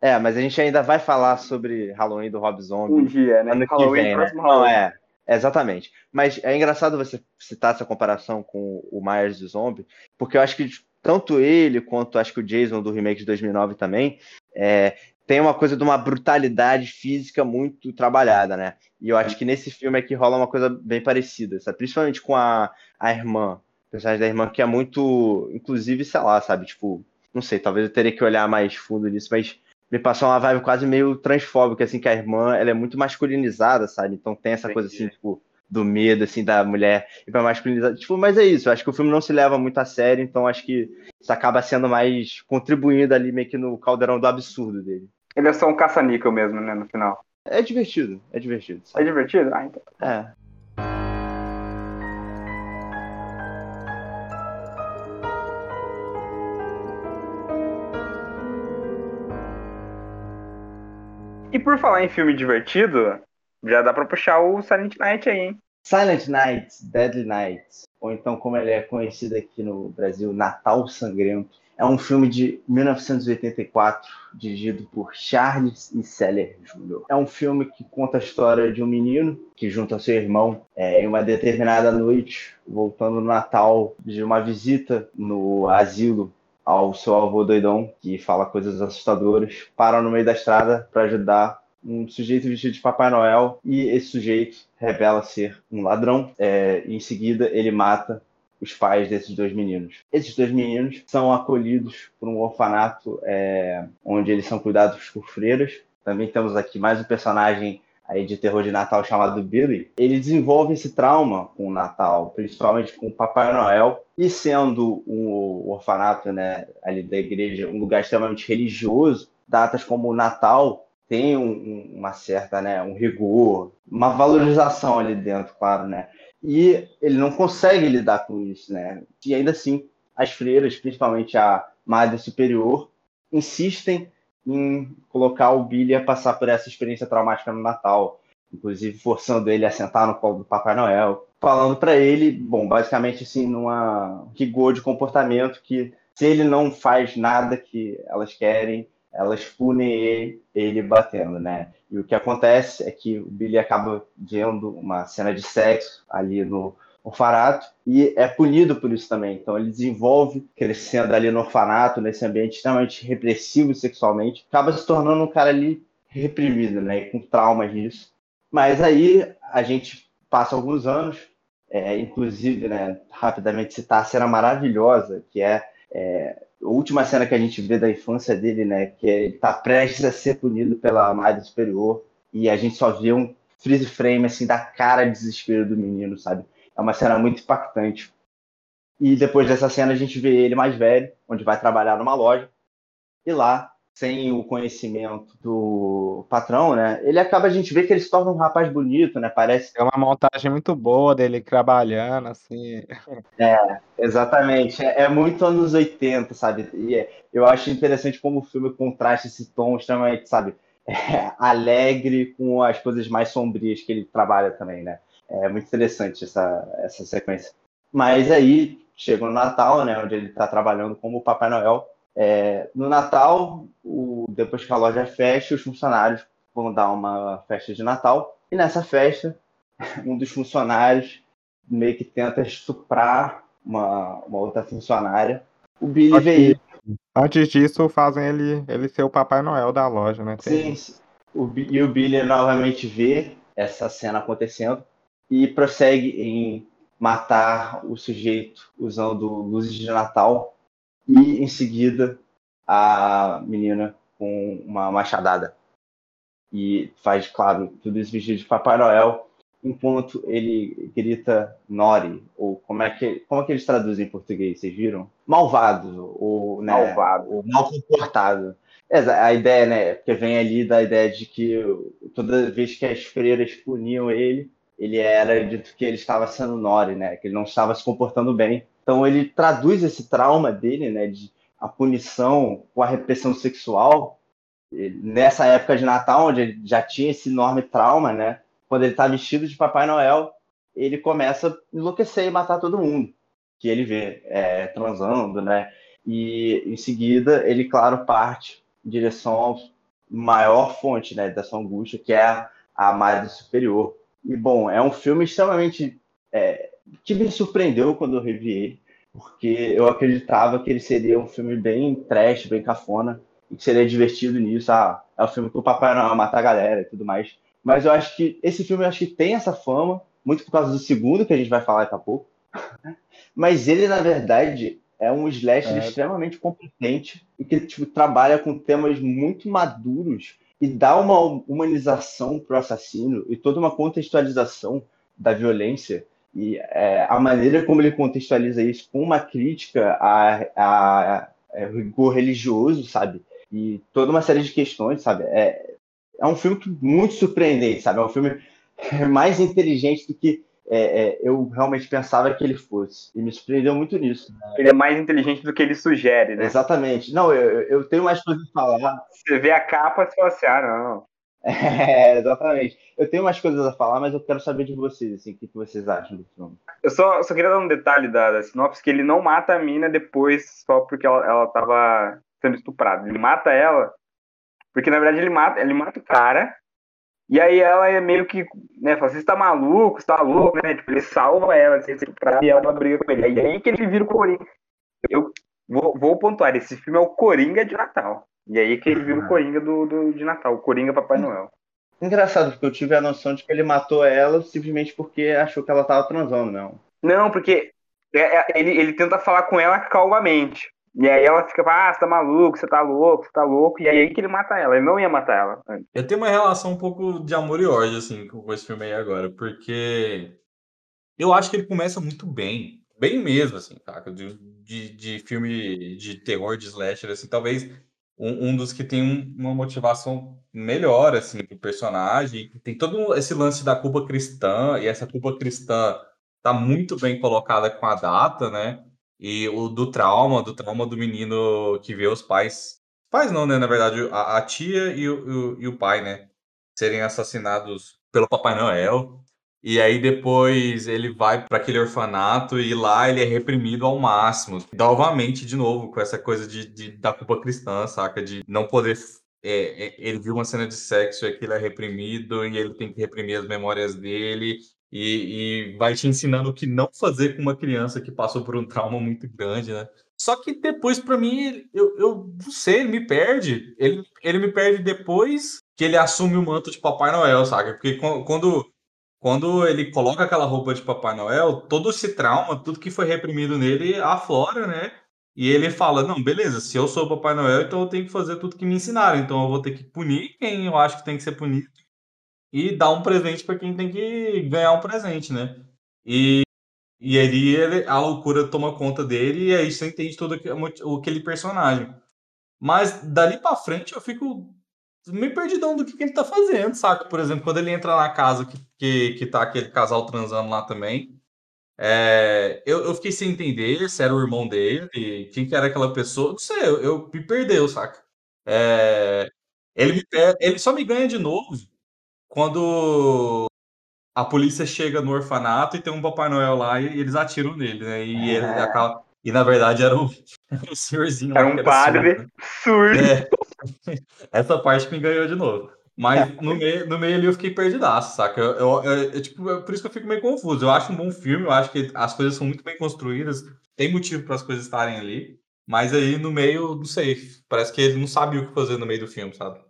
B: É, mas a gente ainda vai falar sobre Halloween do Rob Zombie.
D: Um dia, né?
B: ano que
D: Halloween,
B: vem, né?
D: próximo
B: Não,
D: Halloween.
B: é, exatamente. Mas é engraçado você citar essa comparação com o Myers do Zombie, porque eu acho que tanto ele quanto acho que o Jason do remake de 2009 também é, tem uma coisa de uma brutalidade física muito trabalhada, né? E eu acho que nesse filme aqui rola uma coisa bem parecida, sabe? Principalmente com a, a irmã, a personagem da irmã, que é muito, inclusive, sei lá, sabe? Tipo, não sei, talvez eu teria que olhar mais fundo nisso, mas me passou uma vibe quase meio transfóbica, assim, que a irmã, ela é muito masculinizada, sabe? Então tem essa coisa assim,
D: Entendi.
B: tipo, do medo, assim, da mulher ir pra masculinizar. Tipo, mas é isso, acho que o filme não se leva muito a sério, então acho que isso acaba sendo mais contribuindo ali meio que no caldeirão do absurdo dele.
D: Ele é só um caça-níquel mesmo, né, no final.
B: É divertido, é divertido.
D: É
B: Sabe?
D: divertido? Ah, então.
B: É.
D: E por falar em filme divertido, já dá pra puxar o Silent Night aí, hein?
B: Silent Night, Deadly Night, ou então como ele é conhecido aqui no Brasil, Natal Sangrento, é um filme de 1984, dirigido por Charles E. Seller Jr. É um filme que conta a história de um menino que junto ao seu irmão, é, em uma determinada noite, voltando no Natal de uma visita no asilo ao seu avô doidão, que fala coisas assustadoras, param no meio da estrada para ajudar um sujeito vestido de Papai Noel e esse sujeito revela ser um ladrão. É, em seguida, ele mata os pais desses dois meninos. Esses dois meninos são acolhidos por um orfanato é, onde eles são cuidados por freiras. Também temos aqui mais um personagem aí de terror de Natal chamado Billy. Ele desenvolve esse trauma com o Natal, principalmente com o Papai Noel, e sendo um orfanato, né, ali da igreja, um lugar extremamente religioso, datas como o Natal tem um, um, uma certa, né, um rigor, uma valorização ali dentro, claro, né? E ele não consegue lidar com isso, né? E ainda assim, as freiras, principalmente a Madre Superior, insistem em colocar o Billy a passar por essa experiência traumática no Natal, inclusive forçando ele a sentar no colo do Papai Noel, falando para ele, bom, basicamente assim, numa rigor de comportamento que se ele não faz nada que elas querem, elas punem ele, ele batendo, né? E o que acontece é que o Billy acaba vendo uma cena de sexo ali no orfanato e é punido por isso também. Então ele desenvolve, crescendo ali no orfanato, nesse ambiente extremamente repressivo sexualmente, acaba se tornando um cara ali reprimido, né? Com traumas disso. Mas aí a gente passa alguns anos, é, inclusive, né, rapidamente citar a cena maravilhosa, que é, é a última cena que a gente vê da infância dele, né, que ele está prestes a ser punido pela Madre Superior e a gente só vê um freeze frame assim da cara de desespero do menino, sabe? É uma cena muito impactante. E depois dessa cena a gente vê ele mais velho, onde vai trabalhar numa loja e lá, sem o conhecimento do patrão, né, ele acaba a gente vê que ele se torna um rapaz bonito, né? Parece
C: É uma montagem muito boa dele trabalhando, assim.
B: É, exatamente. É, é muito anos 80, sabe? E é- eu acho interessante como o filme contrasta esse tom extremamente, sabe? é, alegre com as coisas mais sombrias que ele trabalha também, né? É muito interessante essa, essa sequência. Mas aí chega o Natal, né? Onde ele está trabalhando como Papai Noel. É, no Natal, o- depois que a loja fecha, os funcionários vão dar uma festa de Natal. E nessa festa, um dos funcionários meio que tenta estuprar uma, uma outra funcionária. O Billy
C: Só
B: vê isso.
C: Antes disso, fazem ele, ele ser o Papai Noel da loja, né? Tem-
B: Sim, o, e o Billy novamente vê essa cena acontecendo e prossegue em matar o sujeito usando luzes de Natal e em seguida a menina com uma machadada. E faz, claro, tudo isso vestido de Papai Noel, enquanto ele grita Nori, ou como é que, como é que eles traduzem em português, vocês viram? Malvado, ou né,
D: Malvado.
B: ou mal comportado. É, A ideia, né, porque vem ali da ideia de que toda vez que as freiras puniam ele, ele era dito que ele estava sendo Nori, né, que ele não estava se comportando bem. Então ele traduz esse trauma dele, né, de a punição com a repressão sexual, nessa época de Natal, onde ele já tinha esse enorme trauma, né, quando ele está vestido de Papai Noel, ele começa a enlouquecer e matar todo mundo que ele vê é, transando, né? E em seguida ele, claro, parte em direção ao maior fonte né, dessa angústia, que é a, a Superior. E, bom, é um filme extremamente. É, que me surpreendeu quando eu revi ele, porque eu acreditava que ele seria um filme bem trash, bem cafona, e que seria divertido nisso. Ah, é o filme que o Papai Noel mata a galera e tudo mais. Mas eu acho que esse filme acho que tem essa fama, muito por causa do segundo, que a gente vai falar daqui a pouco. Mas ele, na verdade, é um slasher é. extremamente competente e que tipo, trabalha com temas muito maduros e dá uma humanização para o assassino e toda uma contextualização da violência e é, a maneira como ele contextualiza isso com uma crítica a, a, a, a rigor religioso, sabe? E toda uma série de questões, sabe? É, é um filme muito surpreendente, sabe? É um filme mais inteligente do que é, é, eu realmente pensava que ele fosse. E me surpreendeu muito nisso.
D: Né? Ele é mais inteligente do que ele sugere, né?
B: Exatamente. Não, eu, eu tenho mais coisas a falar.
D: Você vê a capa e fala assim, ah, não.
B: É, exatamente. Eu tenho mais coisas a falar, mas eu quero saber de vocês, assim, o que, vocês acham do filme.
D: Eu só, só queria dar um detalhe da, da sinopse, que ele não mata a mina depois só porque ela, ela tava sendo estuprada. Ele mata ela porque, na verdade, ele mata, ele mata o cara e aí ela é meio que, né, fala, você tá maluco, você tá louco, né? Tipo, ele salva ela, assim, pra, e ela briga com ele. E aí que ele vira o Coringa. Eu vou, vou pontuar, esse filme é o Coringa de Natal. E aí que ele vira o Coringa do, do, de Natal, o Coringa Papai Noel.
B: Engraçado, porque eu tive a noção de que ele matou ela simplesmente porque achou que ela tava transando, não.
D: Não, porque é, é, ele, ele tenta falar com ela calmamente. E aí ela fica, ah, você tá maluco, você tá louco, você tá louco. E aí que ele mata ela. Ele não ia matar ela antes.
E: Eu tenho uma relação um pouco de amor e ódio, assim, com esse filme aí agora. Porque eu acho que ele começa muito bem. Bem mesmo, assim, saca? De, de, de filme de terror, de slasher, assim, talvez um, um dos que tem um, uma motivação melhor, assim, pro personagem. Tem todo esse lance da culpa cristã, e essa culpa cristã tá muito bem colocada com a data, né? E o do trauma, do trauma do menino que vê os pais. Pais não, né? Na verdade, a, a tia e o, o, e o pai, né? Serem assassinados pelo Papai Noel. E aí depois ele vai para aquele orfanato e lá ele é reprimido ao máximo. Novamente, de novo, com essa coisa de, de da culpa cristã, saca? De não poder. É, é, ele viu uma cena de sexo e aquilo é reprimido e ele tem que reprimir as memórias dele e, e, vai te ensinando o que não fazer com uma criança que passou por um trauma muito grande, né? Só que depois, para mim, eu, eu não sei, ele me perde. Ele, ele me perde depois que ele assume o manto de Papai Noel, sabe? Porque quando, quando ele coloca aquela roupa de Papai Noel, todo esse trauma, tudo que foi reprimido nele aflora, né? E ele fala: Não, beleza, se eu sou Papai Noel, então eu tenho que fazer tudo que me ensinaram. Então eu vou ter que punir quem eu acho que tem que ser punido e dar um presente para quem tem que ganhar um presente, né? E, e ali ele, a loucura toma conta dele e aí você entende todo aquele personagem. Mas dali para frente eu fico meio perdidão do que, que, ele tá fazendo, saca? Por exemplo, quando ele entra na casa que, que, que tá aquele casal transando lá também, é, eu, eu fiquei sem entender se era o irmão dele, quem que era aquela pessoa, não sei, eu, eu me perdeu, saca? É, ele, ele só me ganha de novo quando a polícia chega no orfanato e tem um Papai Noel lá e eles atiram nele, né? E, ele é. acaba... e na verdade era um, senhorzinho
D: era lá. Um era um padre surdo. surdo. É.
E: Essa parte me ganhou de novo. Mas no meio, no meio ali eu fiquei perdidaço, saca? Eu, eu, eu, eu tipo, por isso que eu fico meio confuso. Eu acho um bom filme, eu acho que as coisas são muito bem construídas, tem motivo para as coisas estarem ali. Mas aí no meio, não sei, parece que ele não sabia o que fazer no meio do filme, sabe?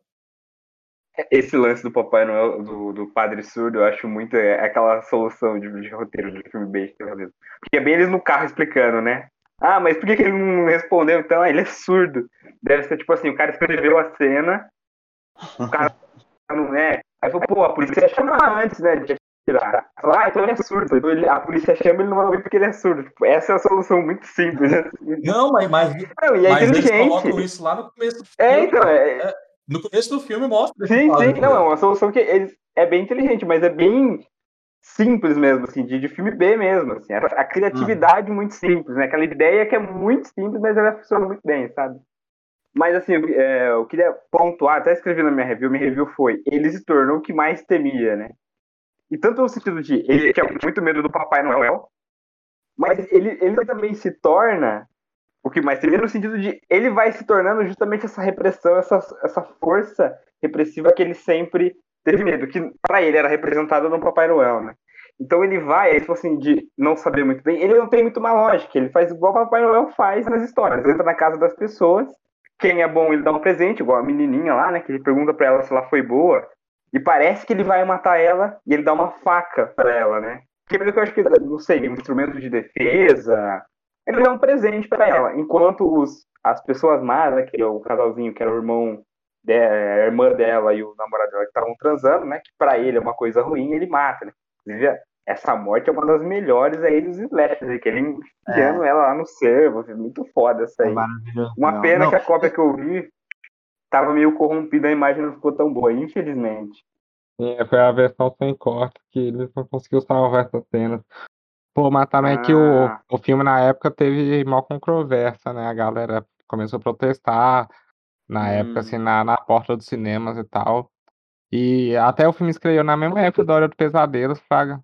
D: Esse lance do Papai Noel, do, do Padre Surdo, eu acho muito é, aquela solução de, de roteiro de filme besta. Porque é bem eles no carro explicando, né? Ah, mas por que, que ele não respondeu então? Ah, ele é surdo. Deve ser tipo assim, o cara escreveu a cena, o cara não é. Aí falou, pô, a polícia chama antes, né? De tirar. ah, então ele é surdo. Então ele, a polícia chama ele não vai ouvir porque ele é surdo. Tipo, essa é a solução muito simples. Assim.
E: Não, mas, mas,
D: não, e é
E: mas eles colocam isso lá no começo.
D: É, então, é,
E: é no começo do filme mostra.
D: Sim, sim. Não, é uma solução que eles, é bem inteligente, mas é bem simples mesmo, assim, de, de filme B mesmo, assim. A, a criatividade uhum. muito simples, né? Aquela ideia que é muito simples, mas ela funciona muito bem, sabe? Mas assim, é, eu queria pontuar, até escrevi na minha review, minha review foi, ele se tornou o que mais temia, né? E tanto no sentido de ele tinha muito medo do Papai Noel, mas ele, ele também se torna O que mais teria no sentido de ele vai se tornando justamente essa repressão, essa, essa força repressiva que ele sempre teve medo, que para ele era representada no Papai Noel, né? Então ele vai, aí, tipo assim, de não saber muito bem, ele não tem muito uma lógica, ele faz igual o Papai Noel faz nas histórias, entra na casa das pessoas, quem é bom ele dá um presente, igual a menininha lá, né, que ele pergunta para ela se ela foi boa, e parece que ele vai matar ela e ele dá uma faca para ela, né? Que eu acho que, não sei, um instrumento de defesa, ele dá um presente para ela, enquanto os, as pessoas más, né, que é o casalzinho, que era o irmão de, a irmã dela e o namorado dela que estavam transando, né? Que para ele é uma coisa ruim, ele mata, né? Essa morte é uma das melhores aí dos slashers, que ele enfiando é. ela lá no servo, muito foda essa aí. É uma pena não. que a cópia que eu vi tava meio corrompida, a imagem não ficou tão boa, infelizmente.
C: É, foi a versão sem corte que eles não conseguiu salvar essa cena. Pô, mas também ah. que o, ah. o filme na época teve mal controvérsia, né? A galera começou a protestar, na hum. época, assim, na, na porta dos cinemas e tal. E até o filme escreveu na mesma época do Hora do Pesadelo, Fraga.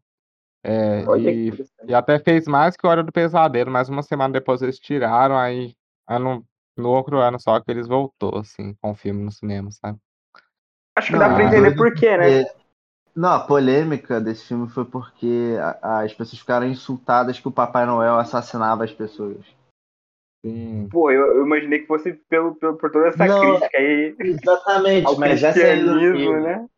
C: É, e, e, até fez mais que o Hora do Pesadelo, mas uma semana depois eles tiraram, aí ano, no outro ano só que eles voltou, assim, com o filme no cinema, sabe?
D: Acho que não, dá pra entender por quê, né?
B: Não, a polêmica desse filme foi porque as pessoas ficaram insultadas que o Papai Noel assassinava as pessoas.
D: Sim. Pô, eu, eu, imaginei que fosse pelo, pelo, por toda essa não, crítica aí.
B: Exatamente, mas essa é a ironia, né?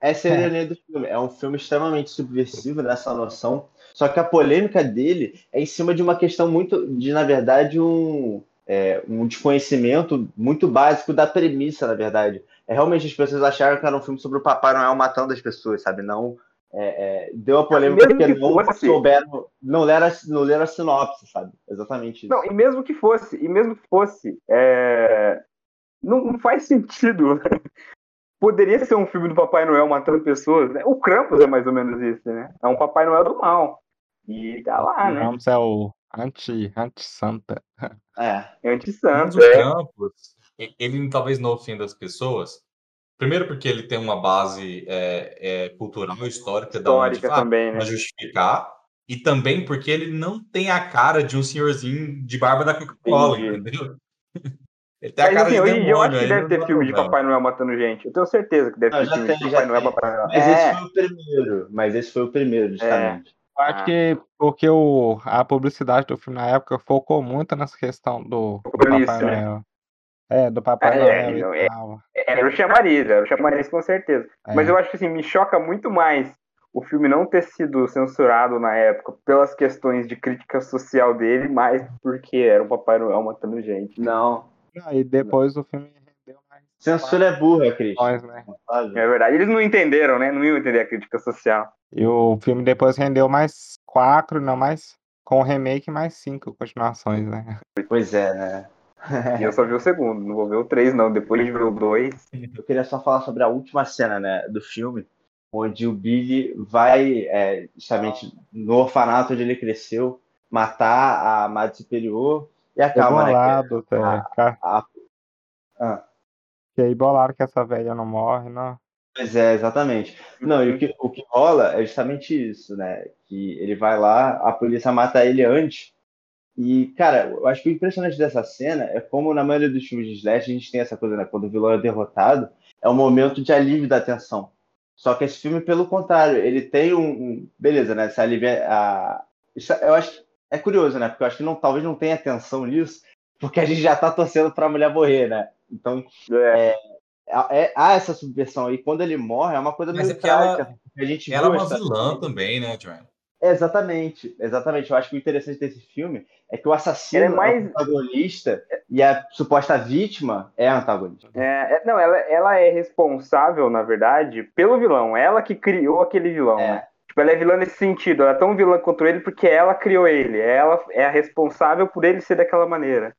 B: Essa é a ironia do filme. É um filme extremamente subversivo nessa noção. Só que a polêmica dele é em cima de uma questão muito. de, na verdade, um, é, um desconhecimento muito básico da premissa, na verdade. É, realmente as pessoas acharam que era um filme sobre o Papai Noel matando as pessoas, sabe? Não é, é, deu a polêmica porque não fosse, souberam, não leram, não leram a sinopse, sabe? Exatamente isso.
D: Não, e mesmo que fosse, e mesmo que fosse, é... não, não, faz sentido. Poderia ser um filme do Papai Noel matando pessoas, né? O Krampus é mais ou menos isso, né? É um Papai Noel do mal. E tá lá, né?
C: Krampus é o anti, anti-santa.
D: É, anti-santa.
E: O é. Krampus, ele talvez não ofenda as pessoas, Primeiro porque ele tem uma base é, é, cultural, histórica,
D: histórica
E: da
D: onde, também,
E: né? justificar. E também porque ele não tem a cara de um senhorzinho de barba da Coca-Cola, entendeu?
D: Ele tem a cara assim, de demônio, eu acho que deve ter filme de Papai Noel matando gente. Eu tenho certeza que deve ter filme tem, de Papai Noel Papai Noel.
B: Mas é. esse foi o primeiro. Mas esse foi o primeiro, é. justamente.
C: É. Acho que porque o, a publicidade do filme na época focou muito nessa questão do, do Papai né? Noel. É, do Papai é, Noel. É,
D: é, era o chamariz, era o chamariz com certeza. É. Mas eu acho que assim, me choca muito mais o filme não ter sido censurado na época pelas questões de crítica social dele, mais porque era um Papai Noel matando gente.
B: Não.
C: E depois não. o filme rendeu
B: mais. Censura é burra, Cris. Né?
D: É verdade. Eles não entenderam, né? Não iam entender a crítica social.
C: E o filme depois rendeu mais quatro, não mais. Com o remake, mais cinco continuações, né?
B: Pois é, né?
D: e eu só vi o segundo, não vou ver o três, não. Depois de ver o dois.
B: Eu queria só falar sobre a última cena né, do filme, onde o Billy vai, é, justamente no orfanato onde ele cresceu, matar a Madre Superior e acaba,
C: né? Bolado, que, a, a, a, ah. Que aí bolaram que essa velha não morre, não.
B: Pois é, exatamente. Não, e o que, o que rola é justamente isso, né? Que ele vai lá, a polícia mata ele antes e, cara, eu acho que o impressionante dessa cena é como na maioria dos filmes de Slash a gente tem essa coisa, né? Quando o vilão é derrotado, é um momento de alívio da tensão. Só que esse filme, pelo contrário, ele tem um. um beleza, né? Essa alívio. A, eu acho que é curioso, né? Porque eu acho que não, talvez não tenha atenção nisso, porque a gente já tá torcendo pra mulher morrer, né? Então, é. É, é, há essa subversão aí. Quando ele morre, é uma coisa
E: Mas
B: meio
E: é trágica. A gente ela é uma vilã também, né, John?
B: exatamente, exatamente. Eu acho que o interessante desse filme é que o assassino é mais... é o protagonista e a suposta vítima é a antagonista.
D: É, é, não, ela, ela é responsável, na verdade, pelo vilão. Ela que criou aquele vilão, é. né? Tipo, ela é vilã nesse sentido. Ela é tão vilã contra ele porque ela criou ele. Ela é a responsável por ele ser daquela maneira.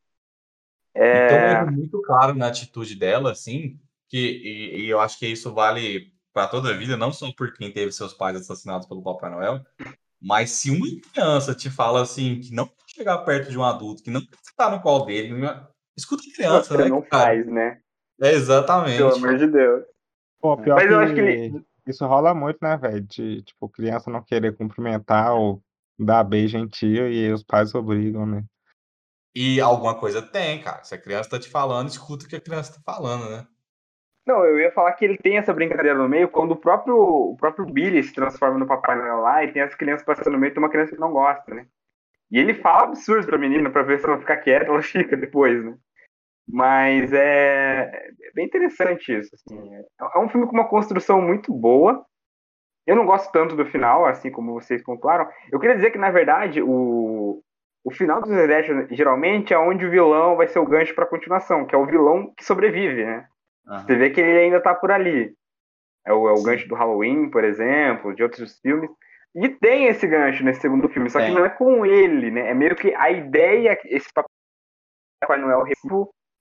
E: É... Então é muito claro na atitude dela, assim, que e, e eu acho que isso vale para toda a vida, não só por quem teve seus pais assassinados pelo Papai Noel, mas se uma criança te fala assim que não pode chegar perto de um adulto, que não pode estar no colo dele, escuta a criança,
D: Você
E: né?
D: não cara? faz, né?
E: É, exatamente.
D: Pelo amor de Deus.
C: Pô, pior Mas que eu acho que ele... isso rola muito, né, velho? De, tipo, criança não querer cumprimentar ou dar beijo em tia e os pais obrigam, né?
E: E alguma coisa tem, cara. Se a criança tá te falando, escuta o que a criança tá falando, né?
D: Não, eu ia falar que ele tem essa brincadeira no meio quando o próprio, o próprio Billy se transforma no Papai Noel lá e tem as crianças passando no meio e tem uma criança que não gosta, né? E ele fala absurdo pra menina pra ver se ela ficar quieta, ela fica depois, né? Mas é, é bem interessante isso. Assim. É um filme com uma construção muito boa. Eu não gosto tanto do final, assim como vocês pontuaram. Eu queria dizer que, na verdade, o, o final dos Slash geralmente é onde o vilão vai ser o gancho para continuação, que é o vilão que sobrevive, né? Uhum. Você vê que ele ainda tá por ali. É o, é o gancho do Halloween, por exemplo, de outros filmes. E tem esse gancho nesse segundo filme, só tem. que não é com ele, né? É meio que a ideia, esse Papai Noel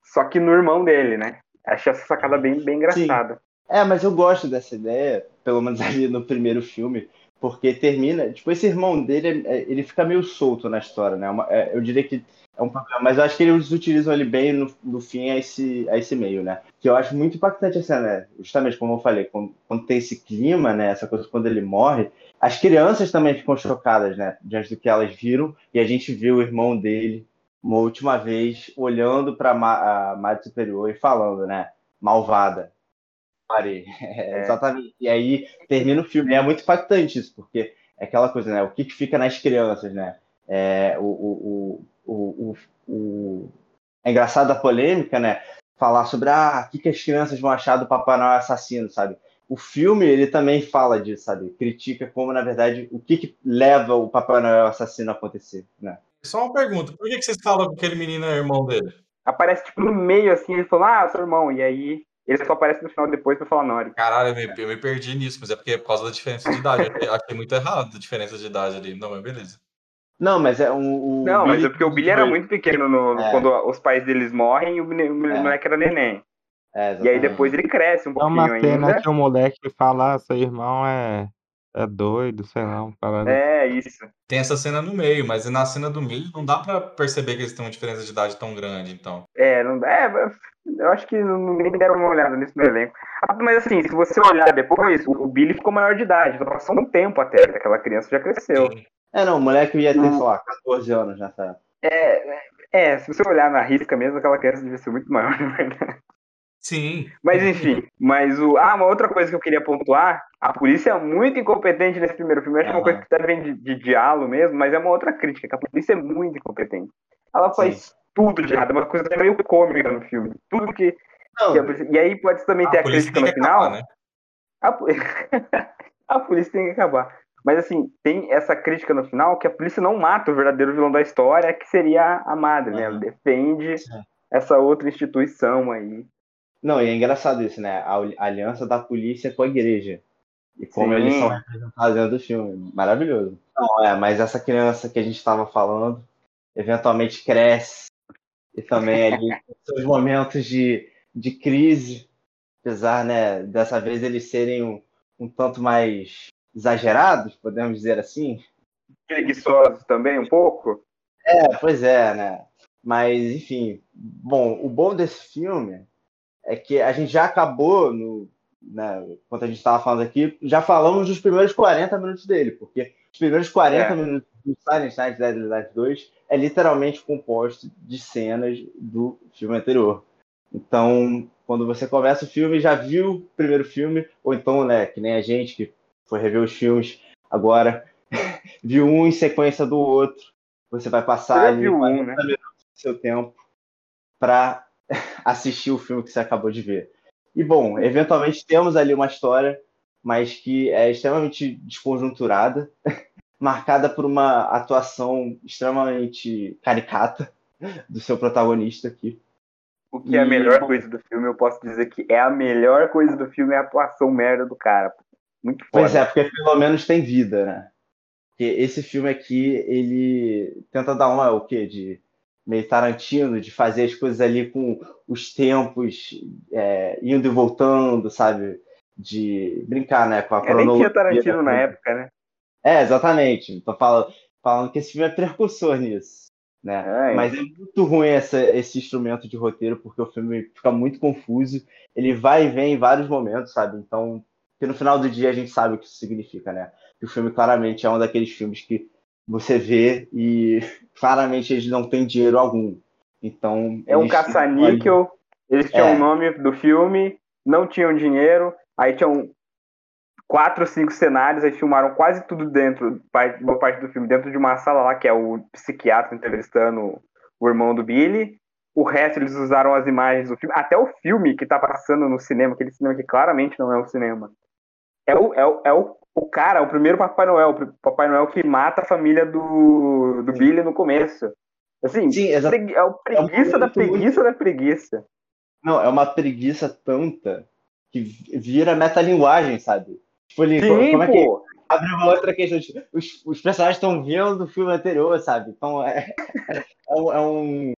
D: só que no irmão dele, né? Acho essa sacada bem, bem engraçada. Sim.
B: É, mas eu gosto dessa ideia, pelo menos ali no primeiro filme, porque termina. Tipo, esse irmão dele, é, ele fica meio solto na história, né? Uma, é, eu diria que é um problema, mas eu acho que eles utilizam ele bem no, no fim a esse, a esse meio, né? Que eu acho muito impactante a cena, né? Justamente como eu falei, quando, quando, tem esse clima, né? Essa coisa quando ele morre, as crianças também ficam chocadas, né? Diante do que elas viram, e a gente vê o irmão dele uma última vez olhando para a Madre Superior e falando, né? Malvada. Parei. É, exatamente. E aí termina o filme. É muito impactante isso, porque é aquela coisa, né? O que, que fica nas crianças, né? É, o, o, o, o, o, é engraçado a polêmica, né? Falar sobre ah, o que, que as crianças vão achar do Papai Noel assassino, sabe? O filme, ele também fala disso, sabe? Critica como, na verdade, o que, que leva o Papai Noel assassino a acontecer, né?
E: Só uma pergunta, por que, que vocês falam que aquele menino é irmão dele?
D: Aparece, tipo, no meio, assim, ele falou, ah, seu irmão, e aí ele só aparece no final depois pra falar Nori.
E: Caralho, eu me, eu me, perdi nisso, mas é porque é por causa da diferença de idade. Eu achei muito errado a diferença de idade ali. Não, mas beleza.
B: Não, mas é um.
D: Não, Billy... mas é porque o Billy era muito pequeno no, é. quando os pais deles morrem e o moleque é. era neném. É, e aí depois ele cresce um pouquinho ainda. É uma cena
C: que o moleque fala, ah, seu irmão é é doido, sei lá, um parada.
D: É, isso.
E: Tem essa cena no meio, mas na cena do meio não dá pra perceber que eles têm uma diferença de idade tão grande, então.
D: É, não é, eu acho que ninguém deram uma olhada nisso no elenco. Ah, mas assim, se você olhar depois, o Billy ficou maior de idade, então passou um tempo até, aquela criança já cresceu. Sim.
B: É, não, o moleque ia ter, sei lá, 14 anos nessa.
D: É, é, é, se você olhar na risca mesmo, aquela criança devia ser muito maior, na verdade.
E: Sim.
D: Mas enfim, mas o. Ah, uma outra coisa que eu queria pontuar: a polícia é muito incompetente nesse primeiro filme. Acho que é uma coisa que até vem de, de diálogo mesmo, mas é uma outra crítica, que a polícia é muito incompetente. Ela faz Sim. tudo de errado, é uma coisa até meio cômica no filme. Tudo que. que polícia... E aí pode também ter a, a crítica no final. Acabar, né? a... a polícia tem que acabar. Mas assim, tem essa crítica no final que a polícia não mata o verdadeiro vilão da história, que seria a madre, né? Ela defende essa outra instituição aí.
B: Não, e é engraçado isso, né? A aliança da polícia com a igreja. E como Sim. eles são representados dentro do filme. Maravilhoso. Não, é, mas essa criança que a gente estava falando, eventualmente cresce. E também ali seus momentos de, de crise. Apesar, né, dessa vez eles serem um, um tanto mais exagerados, podemos dizer assim.
D: Preguiçosos também, um pouco?
B: É, pois é, né? Mas, enfim. Bom, o bom desse filme é que a gente já acabou, no, né, enquanto a gente estava falando aqui, já falamos dos primeiros 40 minutos dele, porque os primeiros 40 é. minutos do Silent Night Deadly Night 2 é literalmente composto de cenas do filme anterior. Então, quando você começa o filme, já viu o primeiro filme, ou então, né, que nem a gente que foi rever os filmes agora, viu um em sequência do outro, você vai passar ali
D: viu um, né?
B: seu tempo para assistir o filme que você acabou de ver. E bom, eventualmente temos ali uma história, mas que é extremamente desconjunturada, marcada por uma atuação extremamente caricata do seu protagonista aqui.
D: O que e... é a melhor coisa do filme, eu posso dizer que é a melhor coisa do filme é a atuação merda do cara. Muito foda.
B: Pois é, porque pelo menos tem vida, né? Porque esse filme aqui, ele tenta dar uma, o quê? De meio Tarantino, de fazer as coisas ali com os tempos é, indo e voltando, sabe? De brincar, né? Com a
D: é, cronologia. Nem tinha Tarantino na época, né?
B: É, exatamente. Tô falando, falando que esse filme é precursor nisso. Né? É, Mas é muito ruim essa, esse instrumento de roteiro, porque o filme fica muito confuso. Ele vai e vem em vários momentos, sabe? Então, que no final do dia a gente sabe o que isso significa, né? Que o filme claramente é um daqueles filmes que você vê e claramente eles não têm dinheiro algum. Então.
D: É um caça-níquel, eles tinham
B: É.
D: o nome do filme, não tinham dinheiro, aí tinham quatro, cinco cenários, aí filmaram quase tudo dentro, boa parte do filme, dentro de uma sala lá, que é o psiquiatra entrevistando o irmão do Billy. O resto eles usaram as imagens do filme, até o filme que tá passando no cinema, aquele cinema que claramente não é um cinema. É o, é o, é o, o cara, o primeiro Papai Noel, o Papai Noel que mata a família do, do Billy no começo. Assim,
B: Sim,
D: É o preguiça da
B: momento muito-
D: preguiça da preguiça.
B: Não, é uma preguiça tanta que vira metalinguagem, sabe? Tipo, ele,
D: Sim,
B: como é que
D: pô.
B: abre uma outra questão? tipo, Os, os personagens estão vendo o filme anterior, sabe? Então é, é, um, é um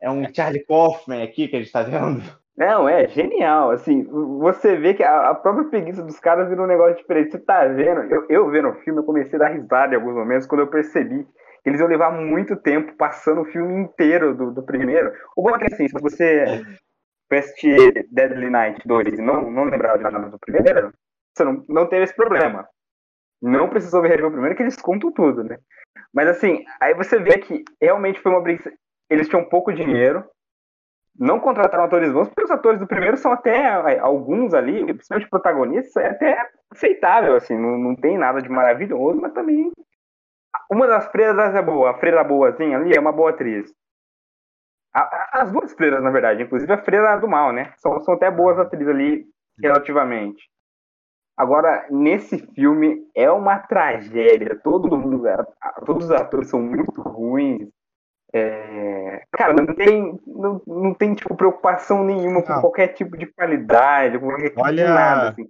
B: é um Charlie Kaufman aqui que a gente tá vendo.
D: Não, é genial. Assim, você vê que a, a própria preguiça dos caras vira um negócio diferente. Você tá vendo? Eu, eu vendo o filme, eu comecei a dar risada em alguns momentos quando eu percebi que eles iam levar muito tempo passando o filme inteiro do, do primeiro. O bom é que assim, se você assistir Deadly Night 2 e não, não lembrava de nada do primeiro, você não, não teve esse problema. Não precisou ver o primeiro, que eles contam tudo, né? Mas assim, aí você vê que realmente foi uma preguiça. Eles tinham pouco dinheiro, não contrataram atores bons, porque os atores do primeiro são até alguns ali, principalmente protagonistas, é até aceitável, assim, não, não tem nada de maravilhoso, mas também. Uma das freiras é boa, a freira boazinha ali é uma boa atriz. A- as duas freiras, na verdade, inclusive a freira do mal, né? São, são até boas atrizes ali, relativamente. Agora, nesse filme é uma tragédia. Todo mundo, todos os atores são muito ruins. É, Cara, não tem, não, não tem tipo, preocupação nenhuma com
C: Não.
D: qualquer tipo de qualidade, com qualquer tipo de
C: Olha-
D: nada. Assim.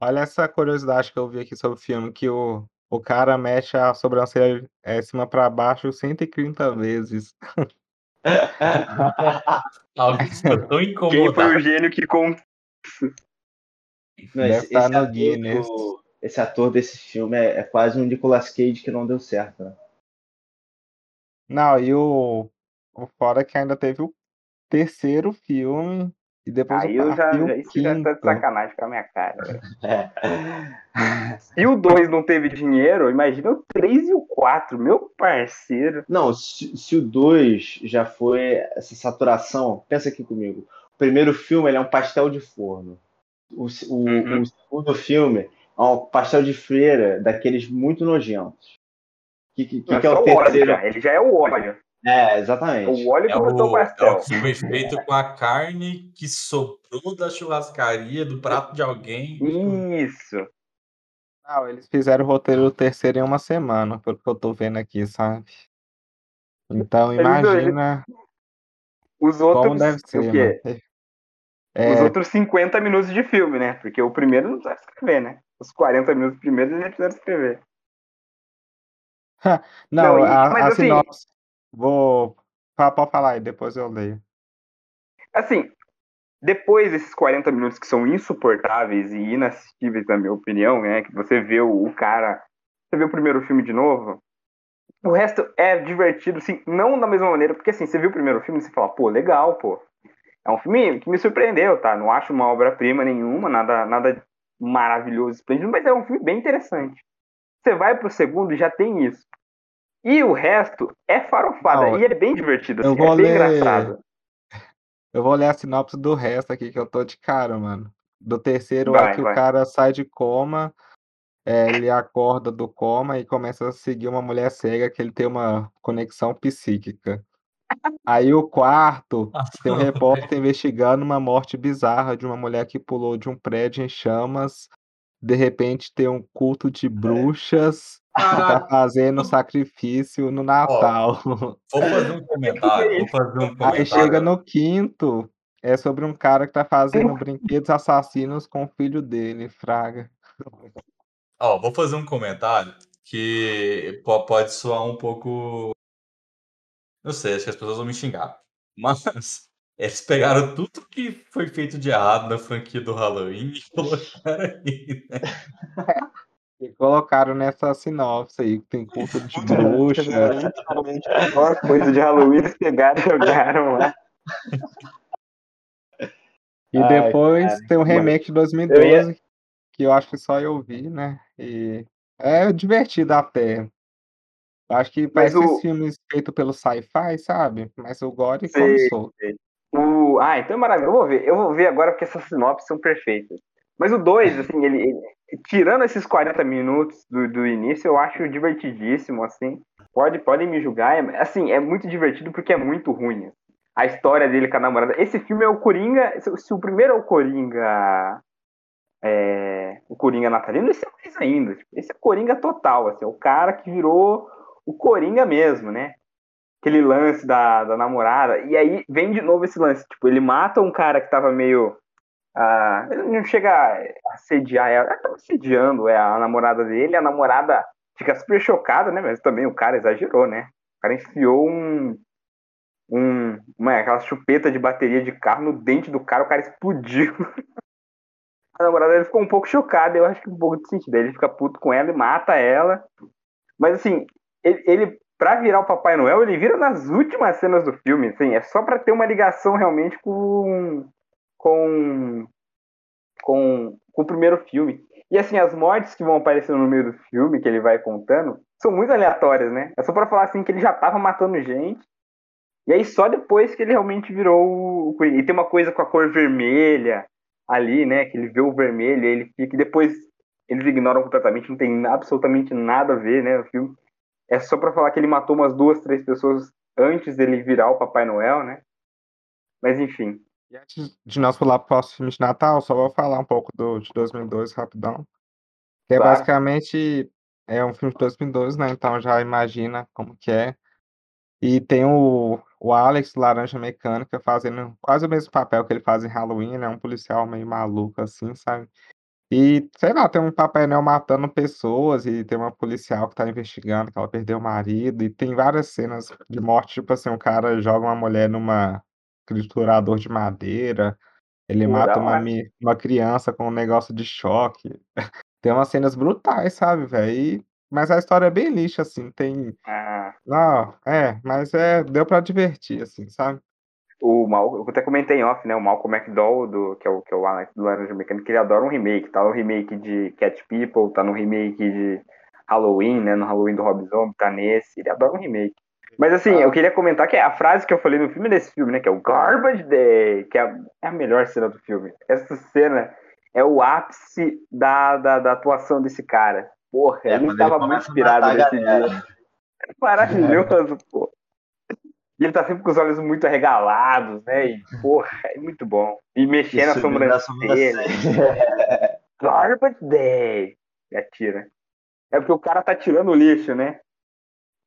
C: Olha essa curiosidade que eu vi aqui sobre o filme, que o, o cara mexe a sobrancelha é, cima pra baixo 130 vezes.
E: Alguém ficou tão
D: Quem foi
E: incomodado.
D: o gênio que?
B: Não,
C: Deve
B: esse,
C: no
B: ator esse ator desse filme é, é quase um Nicolas Cage que não deu certo, né?
C: Não, e o, o fora que ainda teve o terceiro filme e depois
D: Aí
C: o
D: eu já,
C: quarto o
D: já, isso já tá de sacanagem com a minha cara.
B: É.
D: Se o 2 não teve dinheiro, imagina o 3 e o 4, meu parceiro.
B: Não, se, se o 2 já foi essa saturação, pensa aqui comigo. O primeiro filme ele é um pastel de forno. O, o,
D: Uhum.
B: o segundo filme é um pastel de freira, daqueles muito nojentos. Que, que, que, que é o
D: o óleo
B: terceiro?
D: já, ele já é o óleo.
B: É, exatamente.
D: O óleo
E: É
D: que botou o
E: o, é
D: pastel.
E: o que foi feito com a carne que sobrou da churrascaria, do prato de alguém.
D: Isso.
C: Não, eles fizeram o roteiro do terceiro em uma semana, pelo que eu tô vendo aqui, sabe? Então
D: Eles-
C: imagina
D: Os
C: como
D: outros.
C: deve
D: o
C: ser,
D: quê?
C: mano.
D: Os
C: É,
D: outros 50 minutos de filme, né? Porque o primeiro não precisa escrever, né? Os 40 minutos primeiros eles precisaram escrever.
C: não,
D: não, e-
C: a,
D: mas
C: a
D: assim-
C: sinopse. Vou. Pode falar aí, depois eu leio.
D: Assim, depois desses 40 minutos que são insuportáveis e inassistíveis, na minha opinião, né? Que você vê o, o cara. Você vê o primeiro filme de novo. O resto é divertido, assim, não da mesma maneira, porque assim, você viu o primeiro filme e você fala, pô, legal, pô. É um filme que me surpreendeu, tá? Não acho uma obra-prima nenhuma, nada, nada maravilhoso, esplêndido, mas é um filme bem interessante. Você vai pro segundo e já tem isso. E o resto é farofada,
C: Não,
D: e é bem divertido,
C: eu
D: assim,
C: vou
D: é bem
C: ler-
D: engraçado.
C: Eu vou ler a sinopse do resto aqui, que eu tô de cara, mano. Do terceiro
D: Vai,
C: é que
D: vai.
C: o cara sai de coma, é, ele acorda do coma e começa a seguir uma mulher cega que ele tem uma conexão psíquica. Aí o quarto tem um repórter investigando uma morte bizarra de uma mulher que pulou de um prédio em chamas. De repente tem um culto de bruxas que tá fazendo sacrifício no Natal.
E: vou fazer um comentário. Vou fazer um
C: Aí chega
E: comentário.
C: no quinto, é sobre um cara que tá fazendo brinquedos assassinos com o filho dele, Fraga.
E: Ó, vou fazer um comentário que po- pode soar um pouco. Não sei, acho que as pessoas vão me xingar. Mas eles pegaram tudo que foi feito de errado na franquia do Halloween e colocaram aí, né?
C: E colocaram nessa sinopse aí, que tem culto de bruxa.
D: Literalmente a pior coisa de Halloween eles pegaram e jogaram lá.
C: E
B: Ai,
C: depois
B: cara,
C: tem o
B: que
C: remake de 2012, que eu acho que só eu vi, né? E é divertido até. Eu acho que
D: Mas
C: parece
D: o.
C: filmes feitos pelo sci-fi, sabe? Mas o Gore come
D: Sei,
C: solto.
D: O... Ah, então é maravilhoso. Eu vou ver. Eu vou ver agora porque essas sinopses são perfeitas. Mas o 2, assim, ele, ele- Tirando esses 40 minutos do, do início, eu acho divertidíssimo, assim. Pode, podem me julgar. É, assim, é muito divertido porque é muito ruim. A história dele com a namorada. Esse filme é o Coringa. Se, se o primeiro é o Coringa. É, o Coringa natalino, esse é mais ainda. Tipo, esse é o Coringa total, assim, é o cara que virou o Coringa mesmo, né? Aquele lance da, da namorada. E aí vem de novo esse lance. Tipo, ele mata um cara que tava meio. ah, ele não chega a assediar ela, ela tava assediando é, a namorada dele, a namorada fica super chocada, né? Mas também o cara exagerou, né? O cara enfiou um. um uma, aquela chupeta de bateria de carro no dente do cara, o cara explodiu. A namorada dele ficou um pouco chocada, eu acho que um pouco de sentido. Ele fica puto com ela e mata ela. Mas assim, ele, ele pra virar o Papai Noel, ele vira nas últimas cenas do filme, assim, é só pra ter uma ligação realmente com com com, com o primeiro filme. E assim, as mortes que vão aparecendo no meio do filme, que ele vai contando, são muito aleatórias, né? É só pra falar assim que ele já tava matando gente. E aí só depois que ele realmente virou o. E tem uma coisa com a cor vermelha ali, né? Que ele vê o vermelho ele fica. E depois eles ignoram completamente, não tem absolutamente nada a ver, né? O filme. É só pra falar que ele matou umas duas, três pessoas antes dele virar o Papai Noel, né? Mas enfim.
C: E antes de nós pular pro próximo filme de Natal, só vou falar um pouco do, de 2002 rapidão. Que é
D: Claro.
C: basicamente é um filme de 2002, né? Então já imagina como que é. E tem o, o Alex Laranja Mecânica fazendo quase o mesmo papel que ele faz em Halloween, né? Um policial meio maluco assim, sabe? E, sei lá, tem um Papai Noel matando pessoas e tem uma policial que tá investigando que ela perdeu o marido e tem várias cenas de morte, tipo assim, um cara joga uma mulher numa triturador de madeira, ele mata uma, mi- uma criança com um negócio de choque. Tem umas cenas brutais, sabe, velho? Mas a história é bem lixo, assim, tem...
D: Ah,
C: Não, é, mas é, deu pra divertir, assim, sabe?
D: O Mal, eu até comentei em off, né? O Malcolm McDowell, do, que é o que é o Alex do Laranja Mecânica, ele adora um remake. Tá no remake de Cat People, tá no remake de Halloween, né? No Halloween do Rob Zombie, tá nesse. Ele adora um remake. Mas assim, eu queria comentar que a frase que eu falei no filme desse filme, né? Que é o Garbage Day, que é a, é a melhor cena do filme. Essa cena é o ápice da, da, da atuação desse cara. Porra,
B: É,
D: ele
B: quando ele
D: tava muito inspirado nesse dia. É maravilhoso, pô. E ele tá sempre com os olhos muito arregalados, né? E, porra, é muito bom. E mexendo a
B: Isso, subindo a
D: sobrancelha.
B: sobrancelha.
D: Garbage Day. E atira. É porque o cara tá tirando o lixo, né?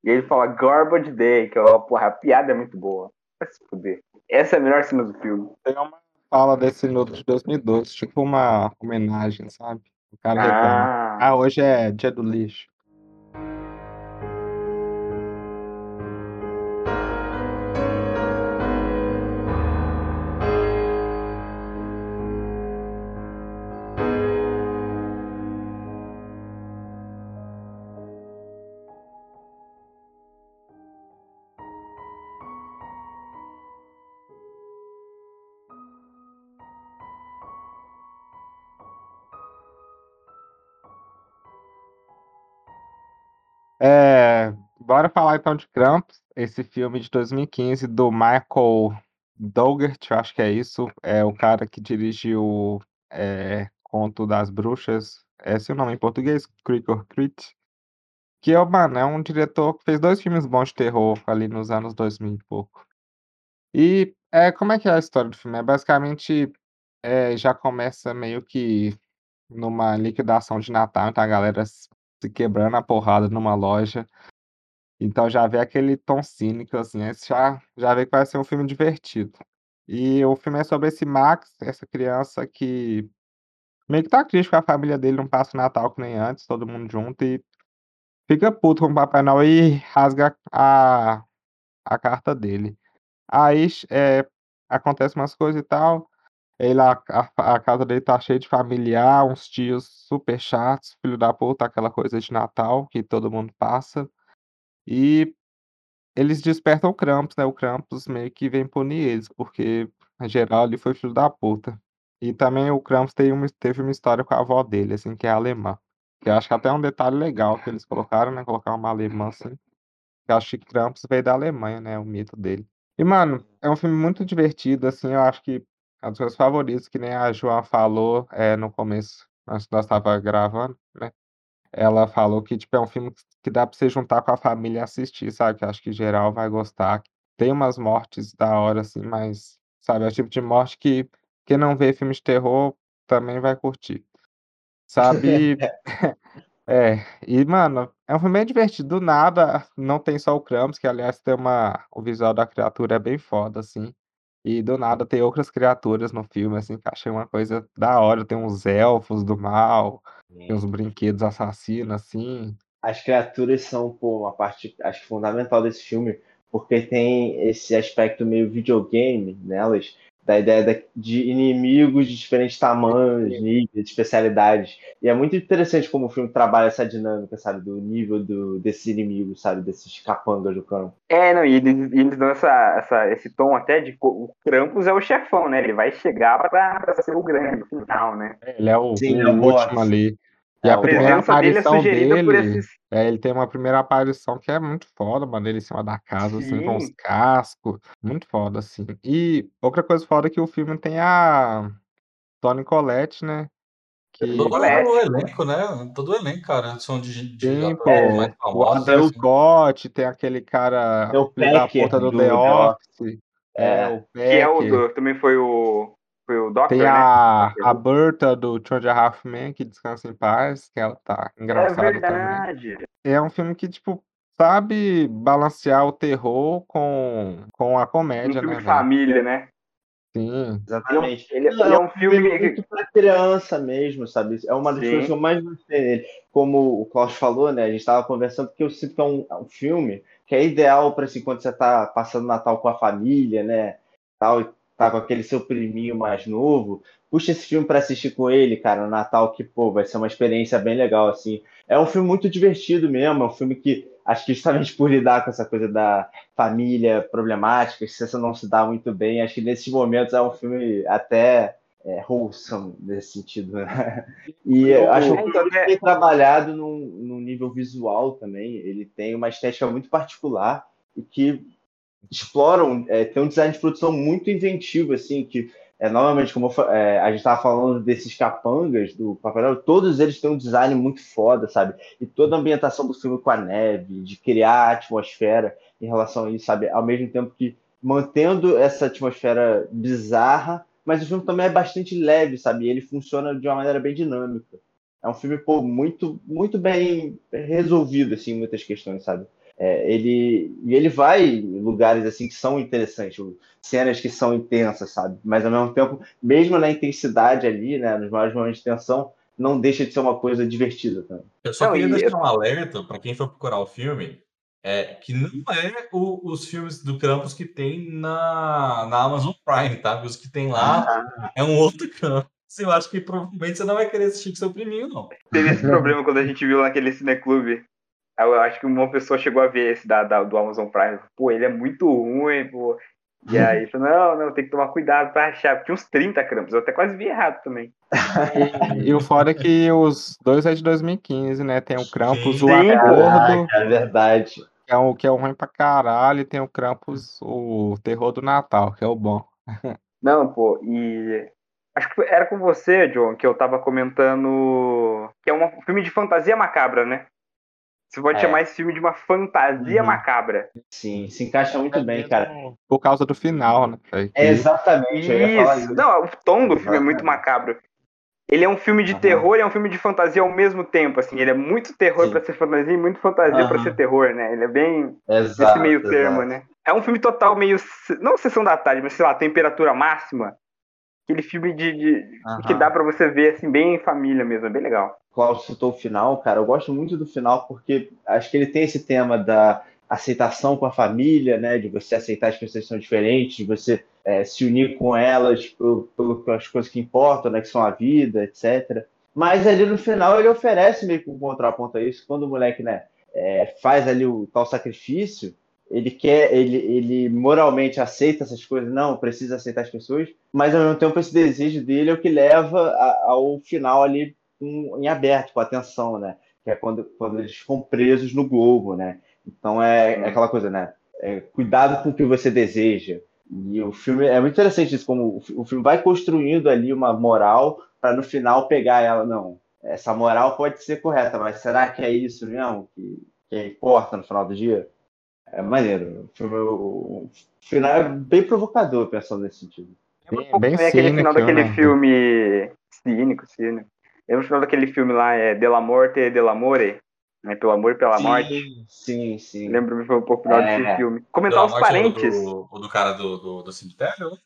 D: E aí ele fala Garbage Day, que ó, porra, a piada é muito boa. Vai se fuder. Essa é a melhor cena do filme.
C: Tem uma fala desse minuto de 2012, tipo uma homenagem, sabe? O cara reclama.
D: Ah,
C: Ah, hoje é dia do lixo. Então de Krampus, esse filme de 2015 do Michael Dougherty, acho que é isso, é o cara que dirigiu é, Conto das Bruxas, esse é o nome em português, Creek or Creek, que é, mano, é um diretor que fez dois filmes bons de terror ali nos anos 2000 e pouco. E é, como é que é a história do filme? É basicamente, é, já começa meio que numa liquidação de Natal, então a galera se quebrando a porrada numa loja. Então já vê aquele tom cínico, assim, você já, já vê que vai ser um filme divertido. E o filme é sobre esse Max, essa criança que meio que tá triste com a família dele, não passa o Natal que nem antes, todo mundo junto, e fica puto com o Papai Noel e rasga a, a carta dele. Aí é, acontece umas coisas e tal. Lá a, a casa dele tá cheia de familiar, uns tios super chatos, filho da puta, aquela coisa de Natal que todo mundo passa. E eles despertam o Krampus, né? O Krampus meio que vem punir eles, porque em geral ele foi filho da puta. E também o Krampus tem uma, teve uma história com a avó dele, assim, que é alemã. Que eu acho que até é um detalhe legal que eles colocaram, né? Colocar uma alemã assim. Eu acho que Krampus veio da Alemanha, né? O mito dele. E, mano, é um filme muito divertido, assim, eu acho que é um dos meus favoritos, que nem a Joan falou é, no começo, nós, nós tava gravando, né? Ela falou que, tipo, é um filme que dá pra você juntar com a família e assistir, sabe? Que acho que geral vai gostar. Tem umas mortes da hora, assim, mas, sabe, é o tipo de morte que quem não vê filme de terror também vai curtir. Sabe? É, e, mano, é um filme bem divertido. Do nada, não tem só o Krampus, que aliás tem uma. O visual da criatura é bem foda, assim. E do nada tem outras criaturas no filme, assim, que achei uma coisa da hora. Tem uns elfos do mal, tem uns brinquedos assassinos, assim.
B: As criaturas são, pô, uma parte, acho fundamental desse filme, porque tem esse aspecto meio videogame nelas, da ideia de inimigos de diferentes tamanhos, níveis, especialidades. E é muito interessante como o filme trabalha essa dinâmica, sabe, do nível do, desses inimigos, sabe, desses capangas do campo.
D: É, não, e eles, eles dão essa, essa, esse tom até de o Krampus é o chefão, né? Ele vai chegar pra, pra ser o grande no final, né?
C: Ele é o, Sim, o é último ali. E a, a primeira aparição dele, é dele esses... é, ele tem uma primeira aparição que é muito foda, mano. Ele em cima da casa, Sim. assim, com os cascos. Muito foda, assim. E outra coisa foda é que o filme tem a Tony Collette, né?
E: Que... Todo o elenco, né? Todo o elenco, cara. São de, de
C: Sim, pô, mais famosos. O assim. Scott, tem aquele cara
B: tem o da puta
C: do, do The Office.
D: É, é, o Pecker. Que é o também foi o foi o Doctor,
C: Tem
D: né?
C: a, a Berta do Two and a Half Men, que descansa em paz, que ela tá engraçada é verdade. também. É um filme que, tipo, sabe balancear o terror com, com a comédia, um
D: filme
C: né?
D: De família, né?
C: Sim.
B: Exatamente. Ele, ele é um filme muito para criança mesmo, sabe? É uma das Sim. coisas que eu mais gostei dele. Como o Klaus falou, né? A gente estava conversando, porque eu sinto que é um, é um filme que é ideal para assim, quando você está passando Natal com a família, né? Tal, tá com aquele seu priminho mais novo, puxa esse filme para assistir com ele, cara, no Natal, que, pô, vai ser uma experiência bem legal, assim. É um filme muito divertido mesmo, é um filme que, acho que justamente por lidar com essa coisa da família problemática, que você não se dá muito bem, acho que nesses momentos é um filme até é, wholesome nesse sentido, né? E eu acho que ele bem trabalhado num, num nível visual também, ele tem uma estética muito particular e que exploram, é, tem um design de produção muito inventivo, assim, que é, novamente, como é, a gente estava falando desses capangas do Papai todos eles têm um design muito foda, sabe? E toda a ambientação do filme com a neve, de criar atmosfera em relação a isso, sabe? Ao mesmo tempo que mantendo essa atmosfera bizarra, mas o filme também é bastante leve, sabe? Ele funciona de uma maneira bem dinâmica. É um filme, pô, muito, muito bem resolvido, assim, muitas questões, sabe? É, ele e ele vai em lugares assim que são interessantes, cenas que são intensas, sabe? Mas ao mesmo tempo, mesmo na intensidade ali, né, nos maiores momentos de tensão, não deixa de ser uma coisa divertida também.
E: Eu só não, queria deixar um alerta para quem for procurar o filme, é que não é o, os filmes do Krampus que tem na, na Amazon Prime, tá? Os que tem lá ah. é um outro Krampus. Eu acho que provavelmente você não vai querer assistir com seu priminho, não.
D: Teve esse problema quando a gente viu naquele cineclube eu acho que uma pessoa chegou a ver esse da, da, do Amazon Prime. Pô, ele é muito ruim, pô. E aí, falou, não, não, tem que tomar cuidado pra achar. Tinha uns 30 crampos, eu até quase vi errado também.
C: E, e o fora é que os dois é de 2015, né? Tem o Krampus, o Acordo.
B: É verdade.
C: Que é, o, que é o ruim pra caralho, e tem o Krampus, o Terror do Natal, que é o bom.
D: Não, pô, e acho que era com você, John, que eu tava comentando que é um filme de fantasia macabra, né? Você pode é. chamar esse filme de uma fantasia uhum. macabra.
B: Sim, se encaixa muito bem, cara.
C: Por causa do final, né?
B: É exatamente.
D: Isso. isso. Não, o tom do filme é muito macabro. Ele é um filme de uhum. terror e é um filme de fantasia ao mesmo tempo, assim. Ele é muito terror para ser fantasia e muito fantasia uhum. para ser terror, né? Ele é bem
B: exato,
D: esse meio termo, né? É um filme total meio não sessão da tarde, mas sei lá, temperatura máxima. Aquele filme de, de que dá para você ver assim bem em família mesmo, é bem legal.
B: Klaus citou o final, cara, eu gosto muito do final porque acho que ele tem esse tema da aceitação com a família, né, de você aceitar as pessoas que são diferentes, de você é, se unir com elas pelas coisas que importam, né, que são a vida, etc. Mas ali no final ele oferece meio que um contraponto a isso, quando o moleque, né, é, faz ali o tal sacrifício, ele quer, ele, ele moralmente aceita essas coisas, não, precisa aceitar as pessoas, mas ao mesmo tempo esse desejo dele é o que leva a, ao final ali em aberto, com atenção, né? Que é quando, quando eles ficam presos no globo, né? Então é, é aquela coisa, né? É, cuidado com o que você deseja. E o filme é muito interessante isso, como o filme vai construindo ali uma moral para no final pegar ela. Não, essa moral pode ser correta, mas será que é isso mesmo que, que importa no final do dia? É maneiro. O, filme, o final é bem provocador pensando nesse sentido.
D: Um pouco bem aquele final daquele né? filme cínico, cínico. Lembra o final daquele filme lá, é Della Morte e Dell'Amore? Né, pelo amor e pela
B: sim,
D: morte.
B: Sim, sim.
D: Lembro-me foi um pouco final é. desse filme. Comentar os parentes.
E: O do, do, cara do, do, do cemitério, né?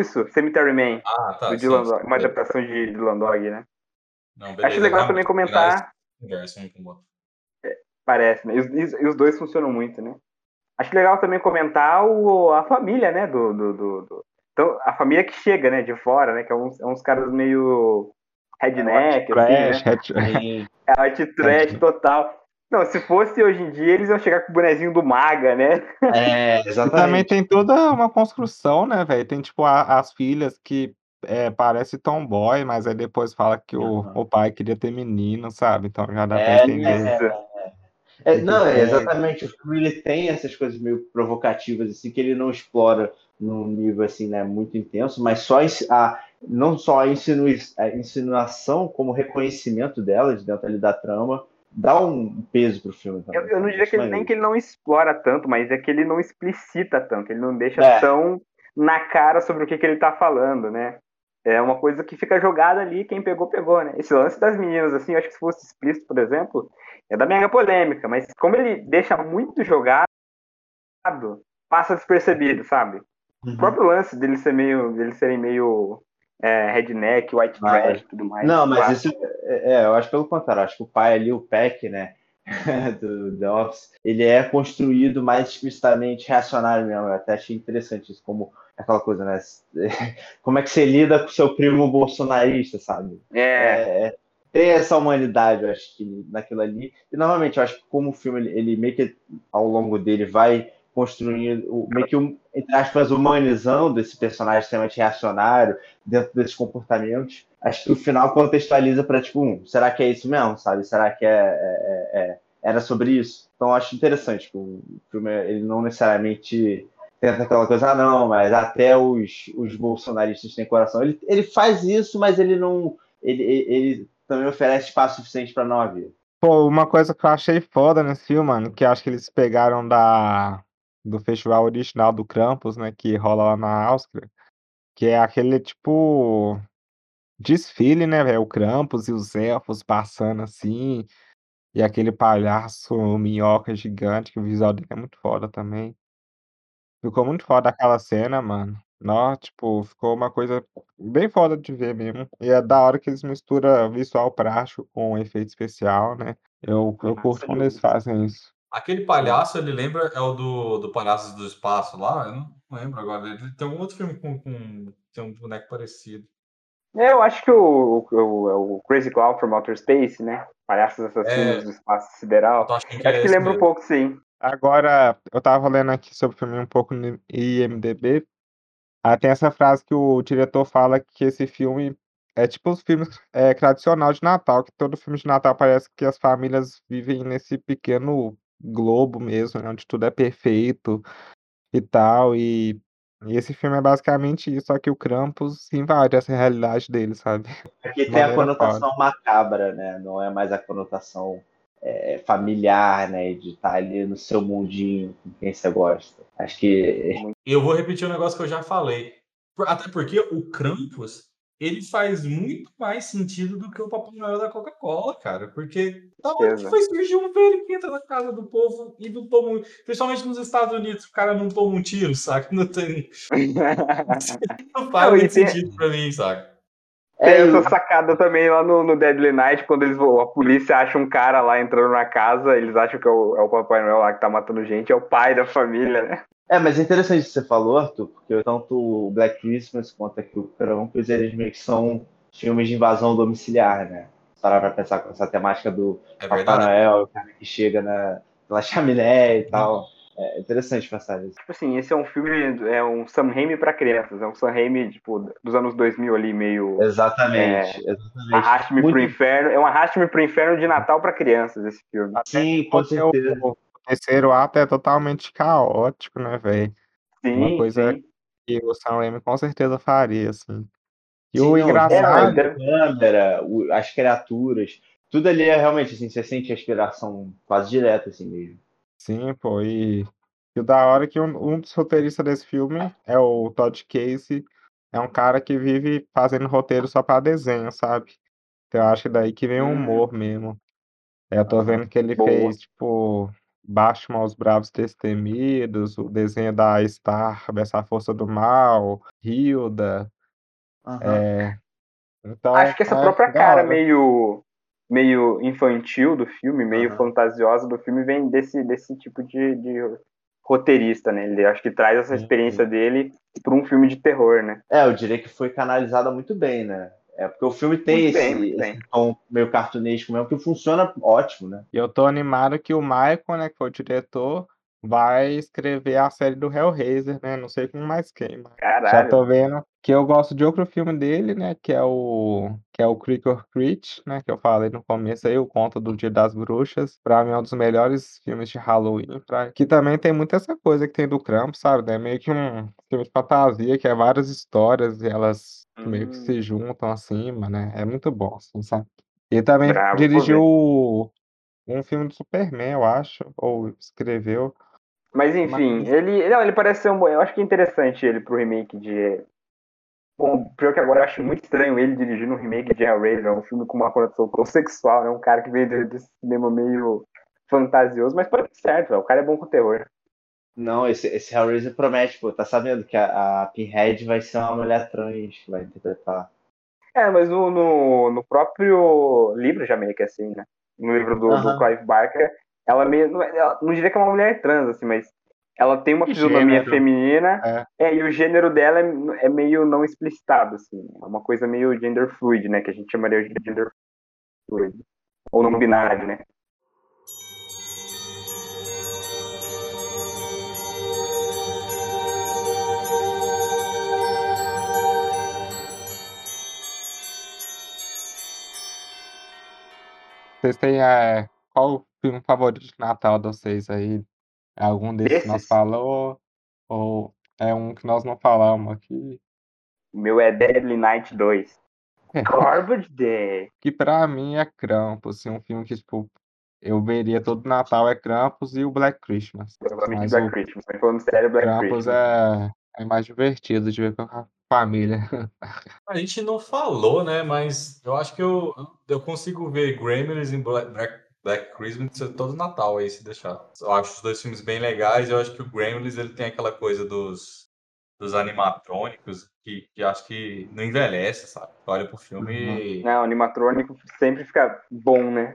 D: Isso, Cemetery Man.
E: Ah, tá.
D: Do Dylan Dog, uma adaptação de Dylan Dog, né? Não, beleza, Acho legal também comentar. É, parece, né? E os, e os, dois funcionam muito, né? Acho legal também comentar o, a família, né? Do, do, do, do, Então, a família que chega, né? De fora, né? Que é uns, é uns caras meio redneck, é assim, trash, né? É art trash total. Não, se fosse hoje em dia, eles iam chegar com o bonezinho do Maga, né?
B: É, exatamente.
C: E também tem toda uma construção, né, velho? Tem, tipo, a, as filhas que é, parece tomboy, mas aí depois fala que o, o pai queria ter menino, sabe? Então já dá é, pra entender.
B: É, é, não, é, exatamente. O filme ele tem essas coisas meio provocativas, assim, que ele não explora num nível, assim, né, muito intenso, mas só a, não só a, insinu, a insinuação, como reconhecimento delas dentro ali da trama, dá um peso pro filme
D: também. Eu, eu não diria que ele, nem que ele não explora tanto, mas é que ele não explicita tanto, ele não deixa é. tão na cara sobre o que, que ele tá falando, né? É uma coisa que fica jogada ali, quem pegou, pegou, né? Esse lance das meninas, assim, eu acho que se fosse explícito, por exemplo, é da mega polêmica, mas como ele deixa muito jogado, passa despercebido, sabe? Uhum. O próprio lance dele ser meio, dele serem meio é, redneck, white trash e tudo mais.
B: Não, mas claro. isso, é, é, eu acho pelo contrário, acho que o pai ali, o Peck, né, do The Office, ele é construído mais explicitamente reacionário mesmo, eu até achei interessante isso, como aquela coisa, né, como é que você lida com seu primo bolsonarista, sabe?
D: É. é, é
B: tem essa humanidade, eu acho que naquilo ali, e novamente, eu acho que como o filme, ele, ele meio que ao longo dele vai construindo, meio que, entre aspas, humanizando esse personagem extremamente reacionário dentro desses comportamentos. Acho que o final contextualiza para, tipo, um, será que é isso mesmo, sabe? Será que é, é, é, é era sobre isso? Então, acho interessante que o filme, ele não necessariamente tenta aquela coisa, ah, não, mas até os, os bolsonaristas têm coração. Ele, ele faz isso, mas ele não. Ele, ele também oferece espaço suficiente para não haver.
C: Pô, uma coisa que eu achei foda nesse filme, mano, que acho que eles pegaram da do festival original do Krampus, né, que rola lá na Áustria, que é aquele tipo desfile, né, velho, o Krampus e os elfos passando assim, e aquele palhaço minhoca gigante, que o visual dele é muito foda também. Ficou muito foda aquela cena, mano. Nó, tipo, ficou uma coisa bem foda de ver mesmo. E é da hora que eles misturam visual prático com efeito especial, né? Eu, eu curto quando eles fazem isso.
E: Aquele palhaço, ele lembra, é o do, do Palhaços do Espaço lá? Eu não lembro agora. Ele tem algum outro filme com, com tem um boneco parecido.
D: É, eu acho que o, o, o Crazy Clown from Outer Space, né? Palhaços Assassinos é, do Espaço Sideral. Acho que, acho que lembra mesmo. um pouco, sim.
C: Agora, eu tava lendo aqui sobre o filme um pouco no IMDB. Ah, tem essa frase que o diretor fala que esse filme é tipo os filmes é, tradicional de Natal, que todo filme de Natal parece que as famílias vivem nesse pequeno Globo mesmo, né, onde tudo é perfeito e tal, e e esse filme é basicamente isso, só que o Krampus invade essa realidade dele, sabe.
B: Aqui tem a conotação foda. macabra, né, não é mais a conotação, eh, familiar, né, de estar ali no seu mundinho com quem você gosta. Acho que
E: Eu vou repetir um negócio que eu já falei, até porque o Krampus ele faz muito mais sentido do que o Papai Noel da Coca-Cola, cara. Porque da onde foi surgir um velho que entra na casa do povo e não toma. Principalmente nos Estados Unidos, o cara não toma um tiro, saca? Não tem. não faz muito tem... sentido pra mim, saca?
D: É, essa sacada também lá no, no Deadly Night, quando eles a polícia acha um cara lá entrando na casa, eles acham que é o, é o Papai Noel lá que tá matando gente, é o pai da família, né?
B: É, mas é interessante o que você falou, Arthur, porque tanto o Black Christmas quanto aqui o Krampus, eles meio que são filmes de invasão domiciliar, né? Parar pra pensar com essa temática do é Papai Noel, o cara que chega na, na chaminé e tal. É interessante pensar nisso.
D: Tipo assim, esse é um filme, é um Sam Raimi pra crianças, é um Sam Raimi, tipo, dos anos 2000 ali, meio...
B: Exatamente, é, exatamente.
D: Arraste-me Muito... pro inferno, é um Arraste-me pro inferno de Natal pra crianças, esse filme.
B: Sim, com certeza.
C: Terceiro ato é totalmente caótico, né, velho? Uma coisa
D: sim.
C: que o Sam Raimi com certeza faria, assim. E
B: Sim,
C: o
B: não,
C: engraçado.
B: a câmera, as criaturas, tudo ali é realmente assim, você sente a inspiração quase direta, assim mesmo.
C: Sim, pô, e, e o da hora é que um, um dos roteiristas desse filme é o Todd Casey, é um cara que vive fazendo roteiro só pra desenho, sabe? Então eu acho que daí que vem o
D: Hum.
C: humor mesmo. É, Eu tô vendo que ele
D: Boa.
C: fez, tipo, Batman os Bravos Destemidos, o desenho da Star, dessa Força do Mal, Hilda,
B: Aham.
C: é... Então,
D: Acho que essa
C: é
D: própria cara meio, meio infantil do filme, meio
B: Aham.
D: fantasiosa do filme, vem desse, desse tipo de, de roteirista, né? Ele acho que traz essa experiência dele para um filme de terror, né?
B: É, eu diria que foi canalizada muito bem, né? É porque o filme tem
D: Muito
B: esse,
D: bem,
B: esse tom meio cartunesco mesmo, que funciona ótimo, né?
C: E eu tô animado que o Michael, né, que foi o diretor, vai escrever a série do Hellraiser, né? Não sei com mais quem, mas já
D: Caralho.
C: tô vendo que eu gosto de outro filme dele, né? Que é o que é o Creek or Creek, né? Que eu falei no começo aí, o Conto do Dia das Bruxas. Pra mim é um dos melhores filmes de Halloween. Pra... Que também tem muito essa coisa que tem do Krampus, sabe? É meio que um filme de fantasia, que é várias histórias e elas meio que
D: Hum.
C: se juntam acima, né? É muito bom, assim, sabe? Ele também
D: Bravo,
C: dirigiu um filme do Superman, eu acho, ou escreveu.
D: Mas enfim,
C: Mas-
D: ele. Não, ele parece ser um bom. Eu acho que é interessante ele pro remake de. Bom, pior que agora eu acho muito estranho ele dirigindo um remake de Hellraiser, um filme com uma conotação tão sexual, né? Um cara que veio de- desse cinema meio fantasioso, mas pode ser certo, velho. O cara é bom com terror.
B: Não, esse, esse Hellraiser promete, pô, tá sabendo que a, a Pinhead vai ser uma mulher trans que vai interpretar.
D: É, mas no, no, no próprio livro já meio que é assim, né? No livro do, do
B: Aham.
D: Clive Barker, ela meio. Não, é- ela- não diria que é uma mulher trans, assim, mas ela tem uma
C: E
D: fisionomia
C: gênero.
D: feminina, é. e o gênero dela é, é meio não explicitado, assim. É uma coisa meio gender fluid, né? Que a gente chamaria de gender fluid. Ou não binário, né?
C: Vocês têm é, qual o filme favorito de Natal de vocês aí? É algum desses que nós falou? Ou é um que nós não falamos aqui?
D: O meu é Deadly Night 2.
C: É.
D: Garbage Day.
C: Que pra mim é Krampus, assim, um filme que, tipo, eu veria todo Natal é Krampus e o Black Christmas. Mas
D: Black
C: o
D: Christmas. Mas falando sério, Black
C: Krampus
D: Christmas.
C: é, é mais divertido de ver com a família.
E: A gente não falou, né? Mas eu acho que eu, eu consigo ver Gremlins e Black, Black, Black Christmas todo Natal aí, se deixar. Eu acho os dois filmes bem legais. Eu acho que o Gremlins ele tem aquela coisa dos, dos animatrônicos que, que acho que não envelhece, sabe? Olha pro filme e.
D: Não, animatrônico sempre fica bom, né?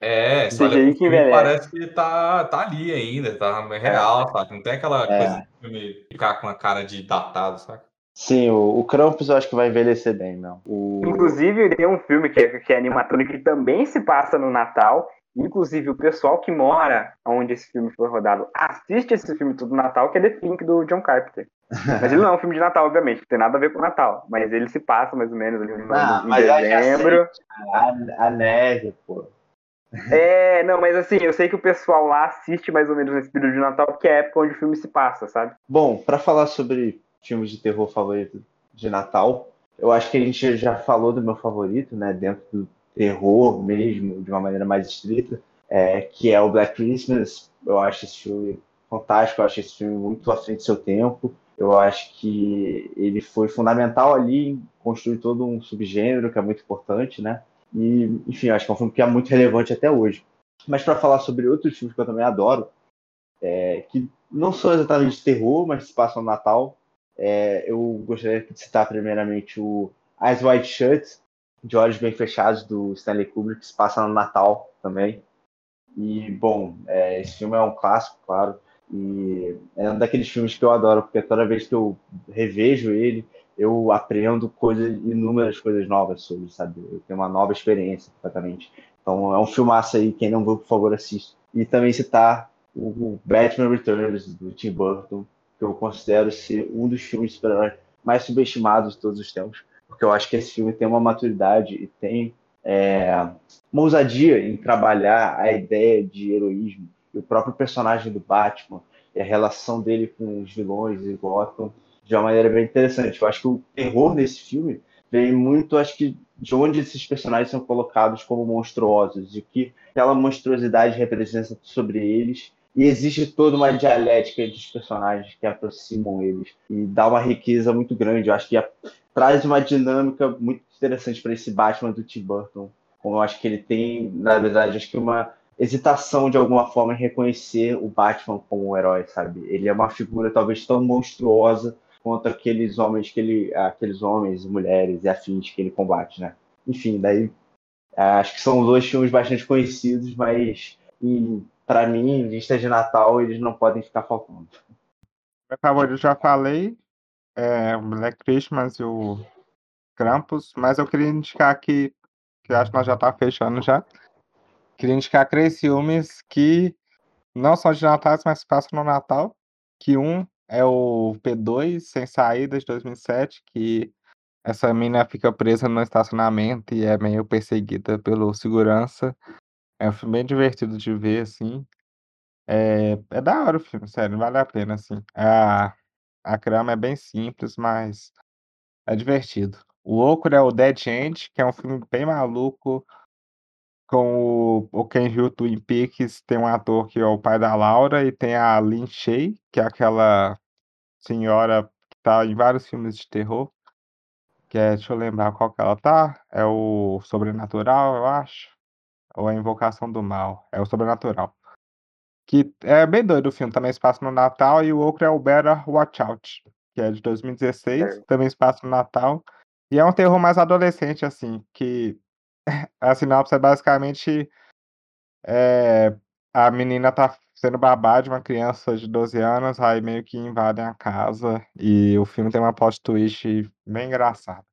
E: É, olha
D: que
E: e
D: envelhece.
E: parece que tá, tá ali ainda, tá real, sabe? Não tem aquela
B: É.
E: coisa do filme ficar com a cara de datado, sabe?
B: Sim, o, o Krampus eu acho que vai envelhecer bem, não. O...
D: Inclusive, tem um filme que é, que é animatrônico que também se passa no Natal. Inclusive, o pessoal que mora onde esse filme foi rodado assiste esse filme todo Natal, que é The Think, do John Carpenter. Mas ele não é um filme de Natal, obviamente, não tem nada a ver com Natal. Mas ele se passa mais ou menos ali em
B: Ah,
D: em
B: mas eu já
D: dezembro.
B: A, a neve, pô.
D: É, não, mas assim, eu sei que o pessoal lá assiste mais ou menos nesse período de Natal, porque é a época onde o filme se passa, sabe?
B: Bom, pra falar sobre filmes de terror favorito de Natal, eu acho que a gente já falou do meu favorito, né? Dentro do terror mesmo, de uma maneira mais estrita, é, que é o Black Christmas. Eu acho esse filme fantástico, eu acho esse filme muito à frente do seu tempo. Eu acho que ele foi fundamental ali em construir todo um subgênero que é muito importante, né? E, enfim, acho que é um filme que é muito relevante até hoje. Mas para falar sobre outros filmes que eu também adoro, é, que não são exatamente de terror, mas se passam no Natal, é, eu gostaria de citar primeiramente o Eyes Wide Shut, de Olhos Bem Fechados, do Stanley Kubrick, que se passa no Natal também. E, bom, é, esse filme é um clássico, claro, e é um daqueles filmes que eu adoro, porque toda vez que eu revejo ele, eu aprendo coisas, inúmeras coisas novas sobre, sabe? Eu tenho uma nova experiência completamente. Então é um filmaço aí, quem não viu, por favor, assista. E também citar o Batman Returns, do Tim Burton, que eu considero ser um dos filmes de super mais subestimados de todos os tempos, porque eu acho que esse filme tem uma maturidade e tem é, uma ousadia em trabalhar a ideia de heroísmo o próprio personagem do Batman e a relação dele com os vilões e Gotham de uma maneira bem interessante. Eu acho que o terror nesse filme vem muito, acho que, de onde esses personagens são colocados como monstruosos, de que aquela monstruosidade representa sobre eles. E existe toda uma dialética entre os personagens que aproximam eles e dá uma riqueza muito grande. Eu acho que a, traz uma dinâmica muito interessante para esse Batman do Tim Burton. Como eu acho que ele tem, na verdade, acho que uma hesitação de alguma forma em reconhecer o Batman como um herói, sabe? Ele é uma figura talvez tão monstruosa quanto aqueles homens que ele, aqueles homens, mulheres e afins que ele combate, né? Enfim, daí é, acho que são dois filmes bastante conhecidos, mas para mim, em lista de Natal, eles não podem ficar faltando.
C: Meu favorito já falei, é o Black Christmas e o Krampus, mas eu queria indicar aqui, que acho que nós já está fechando já, Queria indicar três filmes que não são de Natal, mas passam no Natal. Que um é o P2, Sem Saída, de 2007, que essa mina fica presa no estacionamento e é meio perseguida pelo segurança. É um filme bem divertido de ver, assim. É, é da hora o filme, sério, vale a pena, assim. A, a trama é bem simples, mas é divertido. O outro é o Dead End, que é um filme bem maluco, com o, o Ken Hill Twin Peaks, tem um ator que é o pai da Laura, e tem a Lin Shay, que é aquela senhora que tá em vários filmes de terror. Que é, deixa eu lembrar qual que ela tá. É o Sobrenatural, eu acho. Ou a Invocação do Mal. É o Sobrenatural. Que é bem doido o filme, também se passa no Natal, e o outro é o Better Watch Out, que é de 2016, é. também se passa no Natal. E é um terror mais adolescente, assim, que a sinopse é basicamente é, a menina tá sendo babá de uma criança de 12 anos, aí meio que invadem a casa e o filme tem uma plot twist bem engraçada.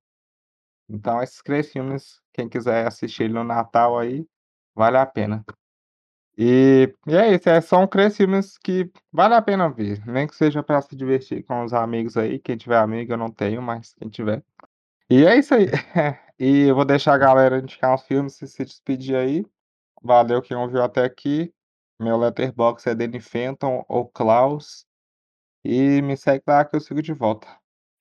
C: Então, esses três filmes, quem quiser assistir no Natal aí, vale a pena. E, e é isso, é, são três filmes que vale a pena ver, nem que seja para se divertir com os amigos aí. Quem tiver amigo, eu não tenho, mas quem tiver. E é isso aí. E eu vou deixar a galera indicar os filmes e se despedir aí. Valeu quem ouviu até aqui. Meu letterbox é Danny Fenton ou Klaus. E me segue lá que eu sigo de volta.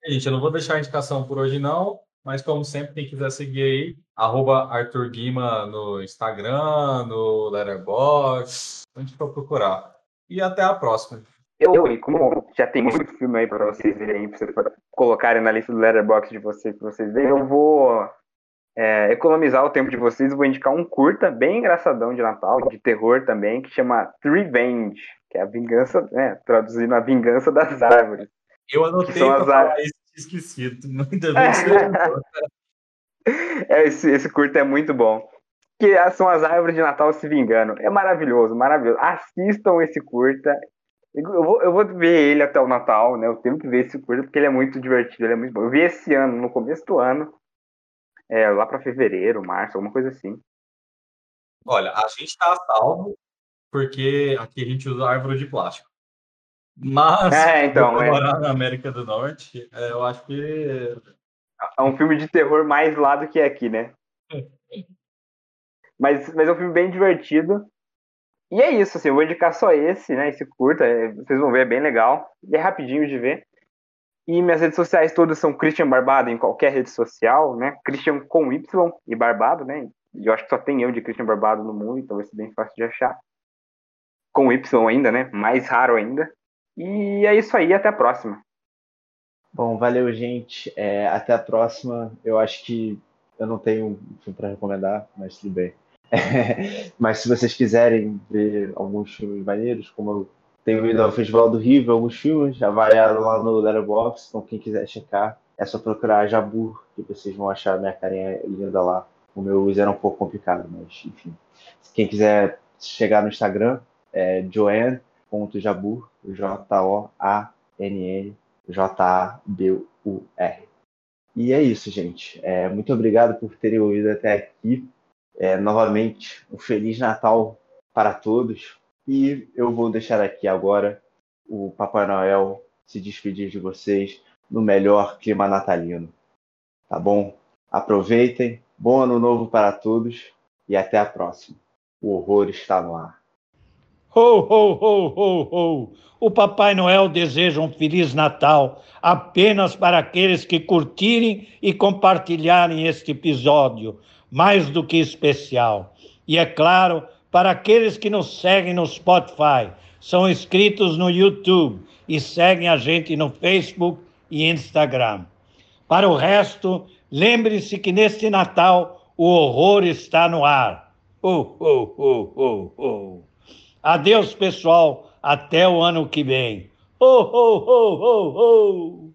E: Gente, eu não vou deixar a indicação por hoje não, mas como sempre, quem quiser seguir aí, arroba Arthur Guima no Instagram, no Letterboxd, onde for procurar. E até a próxima.
D: Eu, como já tem muito filme aí para vocês verem, para vocês colocarem na lista do Letterboxd de vocês, que vocês verem, eu vou é, economizar o tempo de vocês, vou indicar um curta bem engraçadão de Natal, de terror também, que chama Revenge, que é a vingança, né, traduzindo a vingança das árvores.
E: Eu anotei são as árvores esquecido, ainda bem
D: é, esse, esse curta é muito bom. Que são as árvores de Natal se vingando. É maravilhoso, maravilhoso. Assistam esse curta. Eu vou, eu vou ver ele até o Natal, né? Eu tenho que ver esse curta porque ele é muito divertido, ele é muito bom. Eu vi esse ano, no começo do ano, é, lá para fevereiro, março, alguma coisa assim.
E: Olha, a gente tá salvo porque aqui a gente usa árvore de plástico. Mas,
D: é, então,
E: é. morar na América do Norte, é, eu acho que.
D: É um filme de terror mais lá do que aqui, né? mas, mas é um filme bem divertido. E é isso, assim, eu vou indicar só esse, né? Esse curta, é, vocês vão ver, é bem legal. E é rapidinho de ver. E minhas redes sociais todas são Christian Barbado em qualquer rede social, né? Christian com Y e Barbado, né? Eu acho que só tem eu de Christian Barbado no mundo, então vai ser bem fácil de achar. Com Y ainda, né? Mais raro ainda. E é isso aí, até a próxima.
B: Bom, valeu, gente. É, até a próxima. Eu acho que eu não tenho filme para recomendar, mas tudo bem. mas se vocês quiserem ver alguns filmes maneiros, como eu tenho ido ao Festival do Rio, alguns filmes, já vai lá no Letterboxd, então quem quiser checar, é só procurar Jabur, que vocês vão achar minha carinha linda lá. O meu era um pouco complicado, mas enfim. Quem quiser chegar no Instagram, é joanne.jabur, J-O-A-N-N, J-A-B-U-R. E é isso, gente. É, muito obrigado por terem ouvido até aqui. É, novamente, um Feliz Natal para todos. E eu vou deixar aqui agora o Papai Noel se despedir de vocês no melhor clima natalino. Tá bom? Aproveitem, bom ano novo para todos e até a próxima. O horror está no ar.
A: Ho, ho, ho, ho, ho! O Papai Noel deseja um Feliz Natal apenas para aqueles que curtirem e compartilharem este episódio, mais do que especial. E é claro, para aqueles que nos seguem no Spotify, são inscritos no YouTube e seguem a gente no Facebook e Instagram. Para o resto, lembre-se que neste Natal o horror está no ar. Oh, oh, oh, oh, oh. Adeus, pessoal. Até o ano que vem. Oh, oh, oh, oh, oh.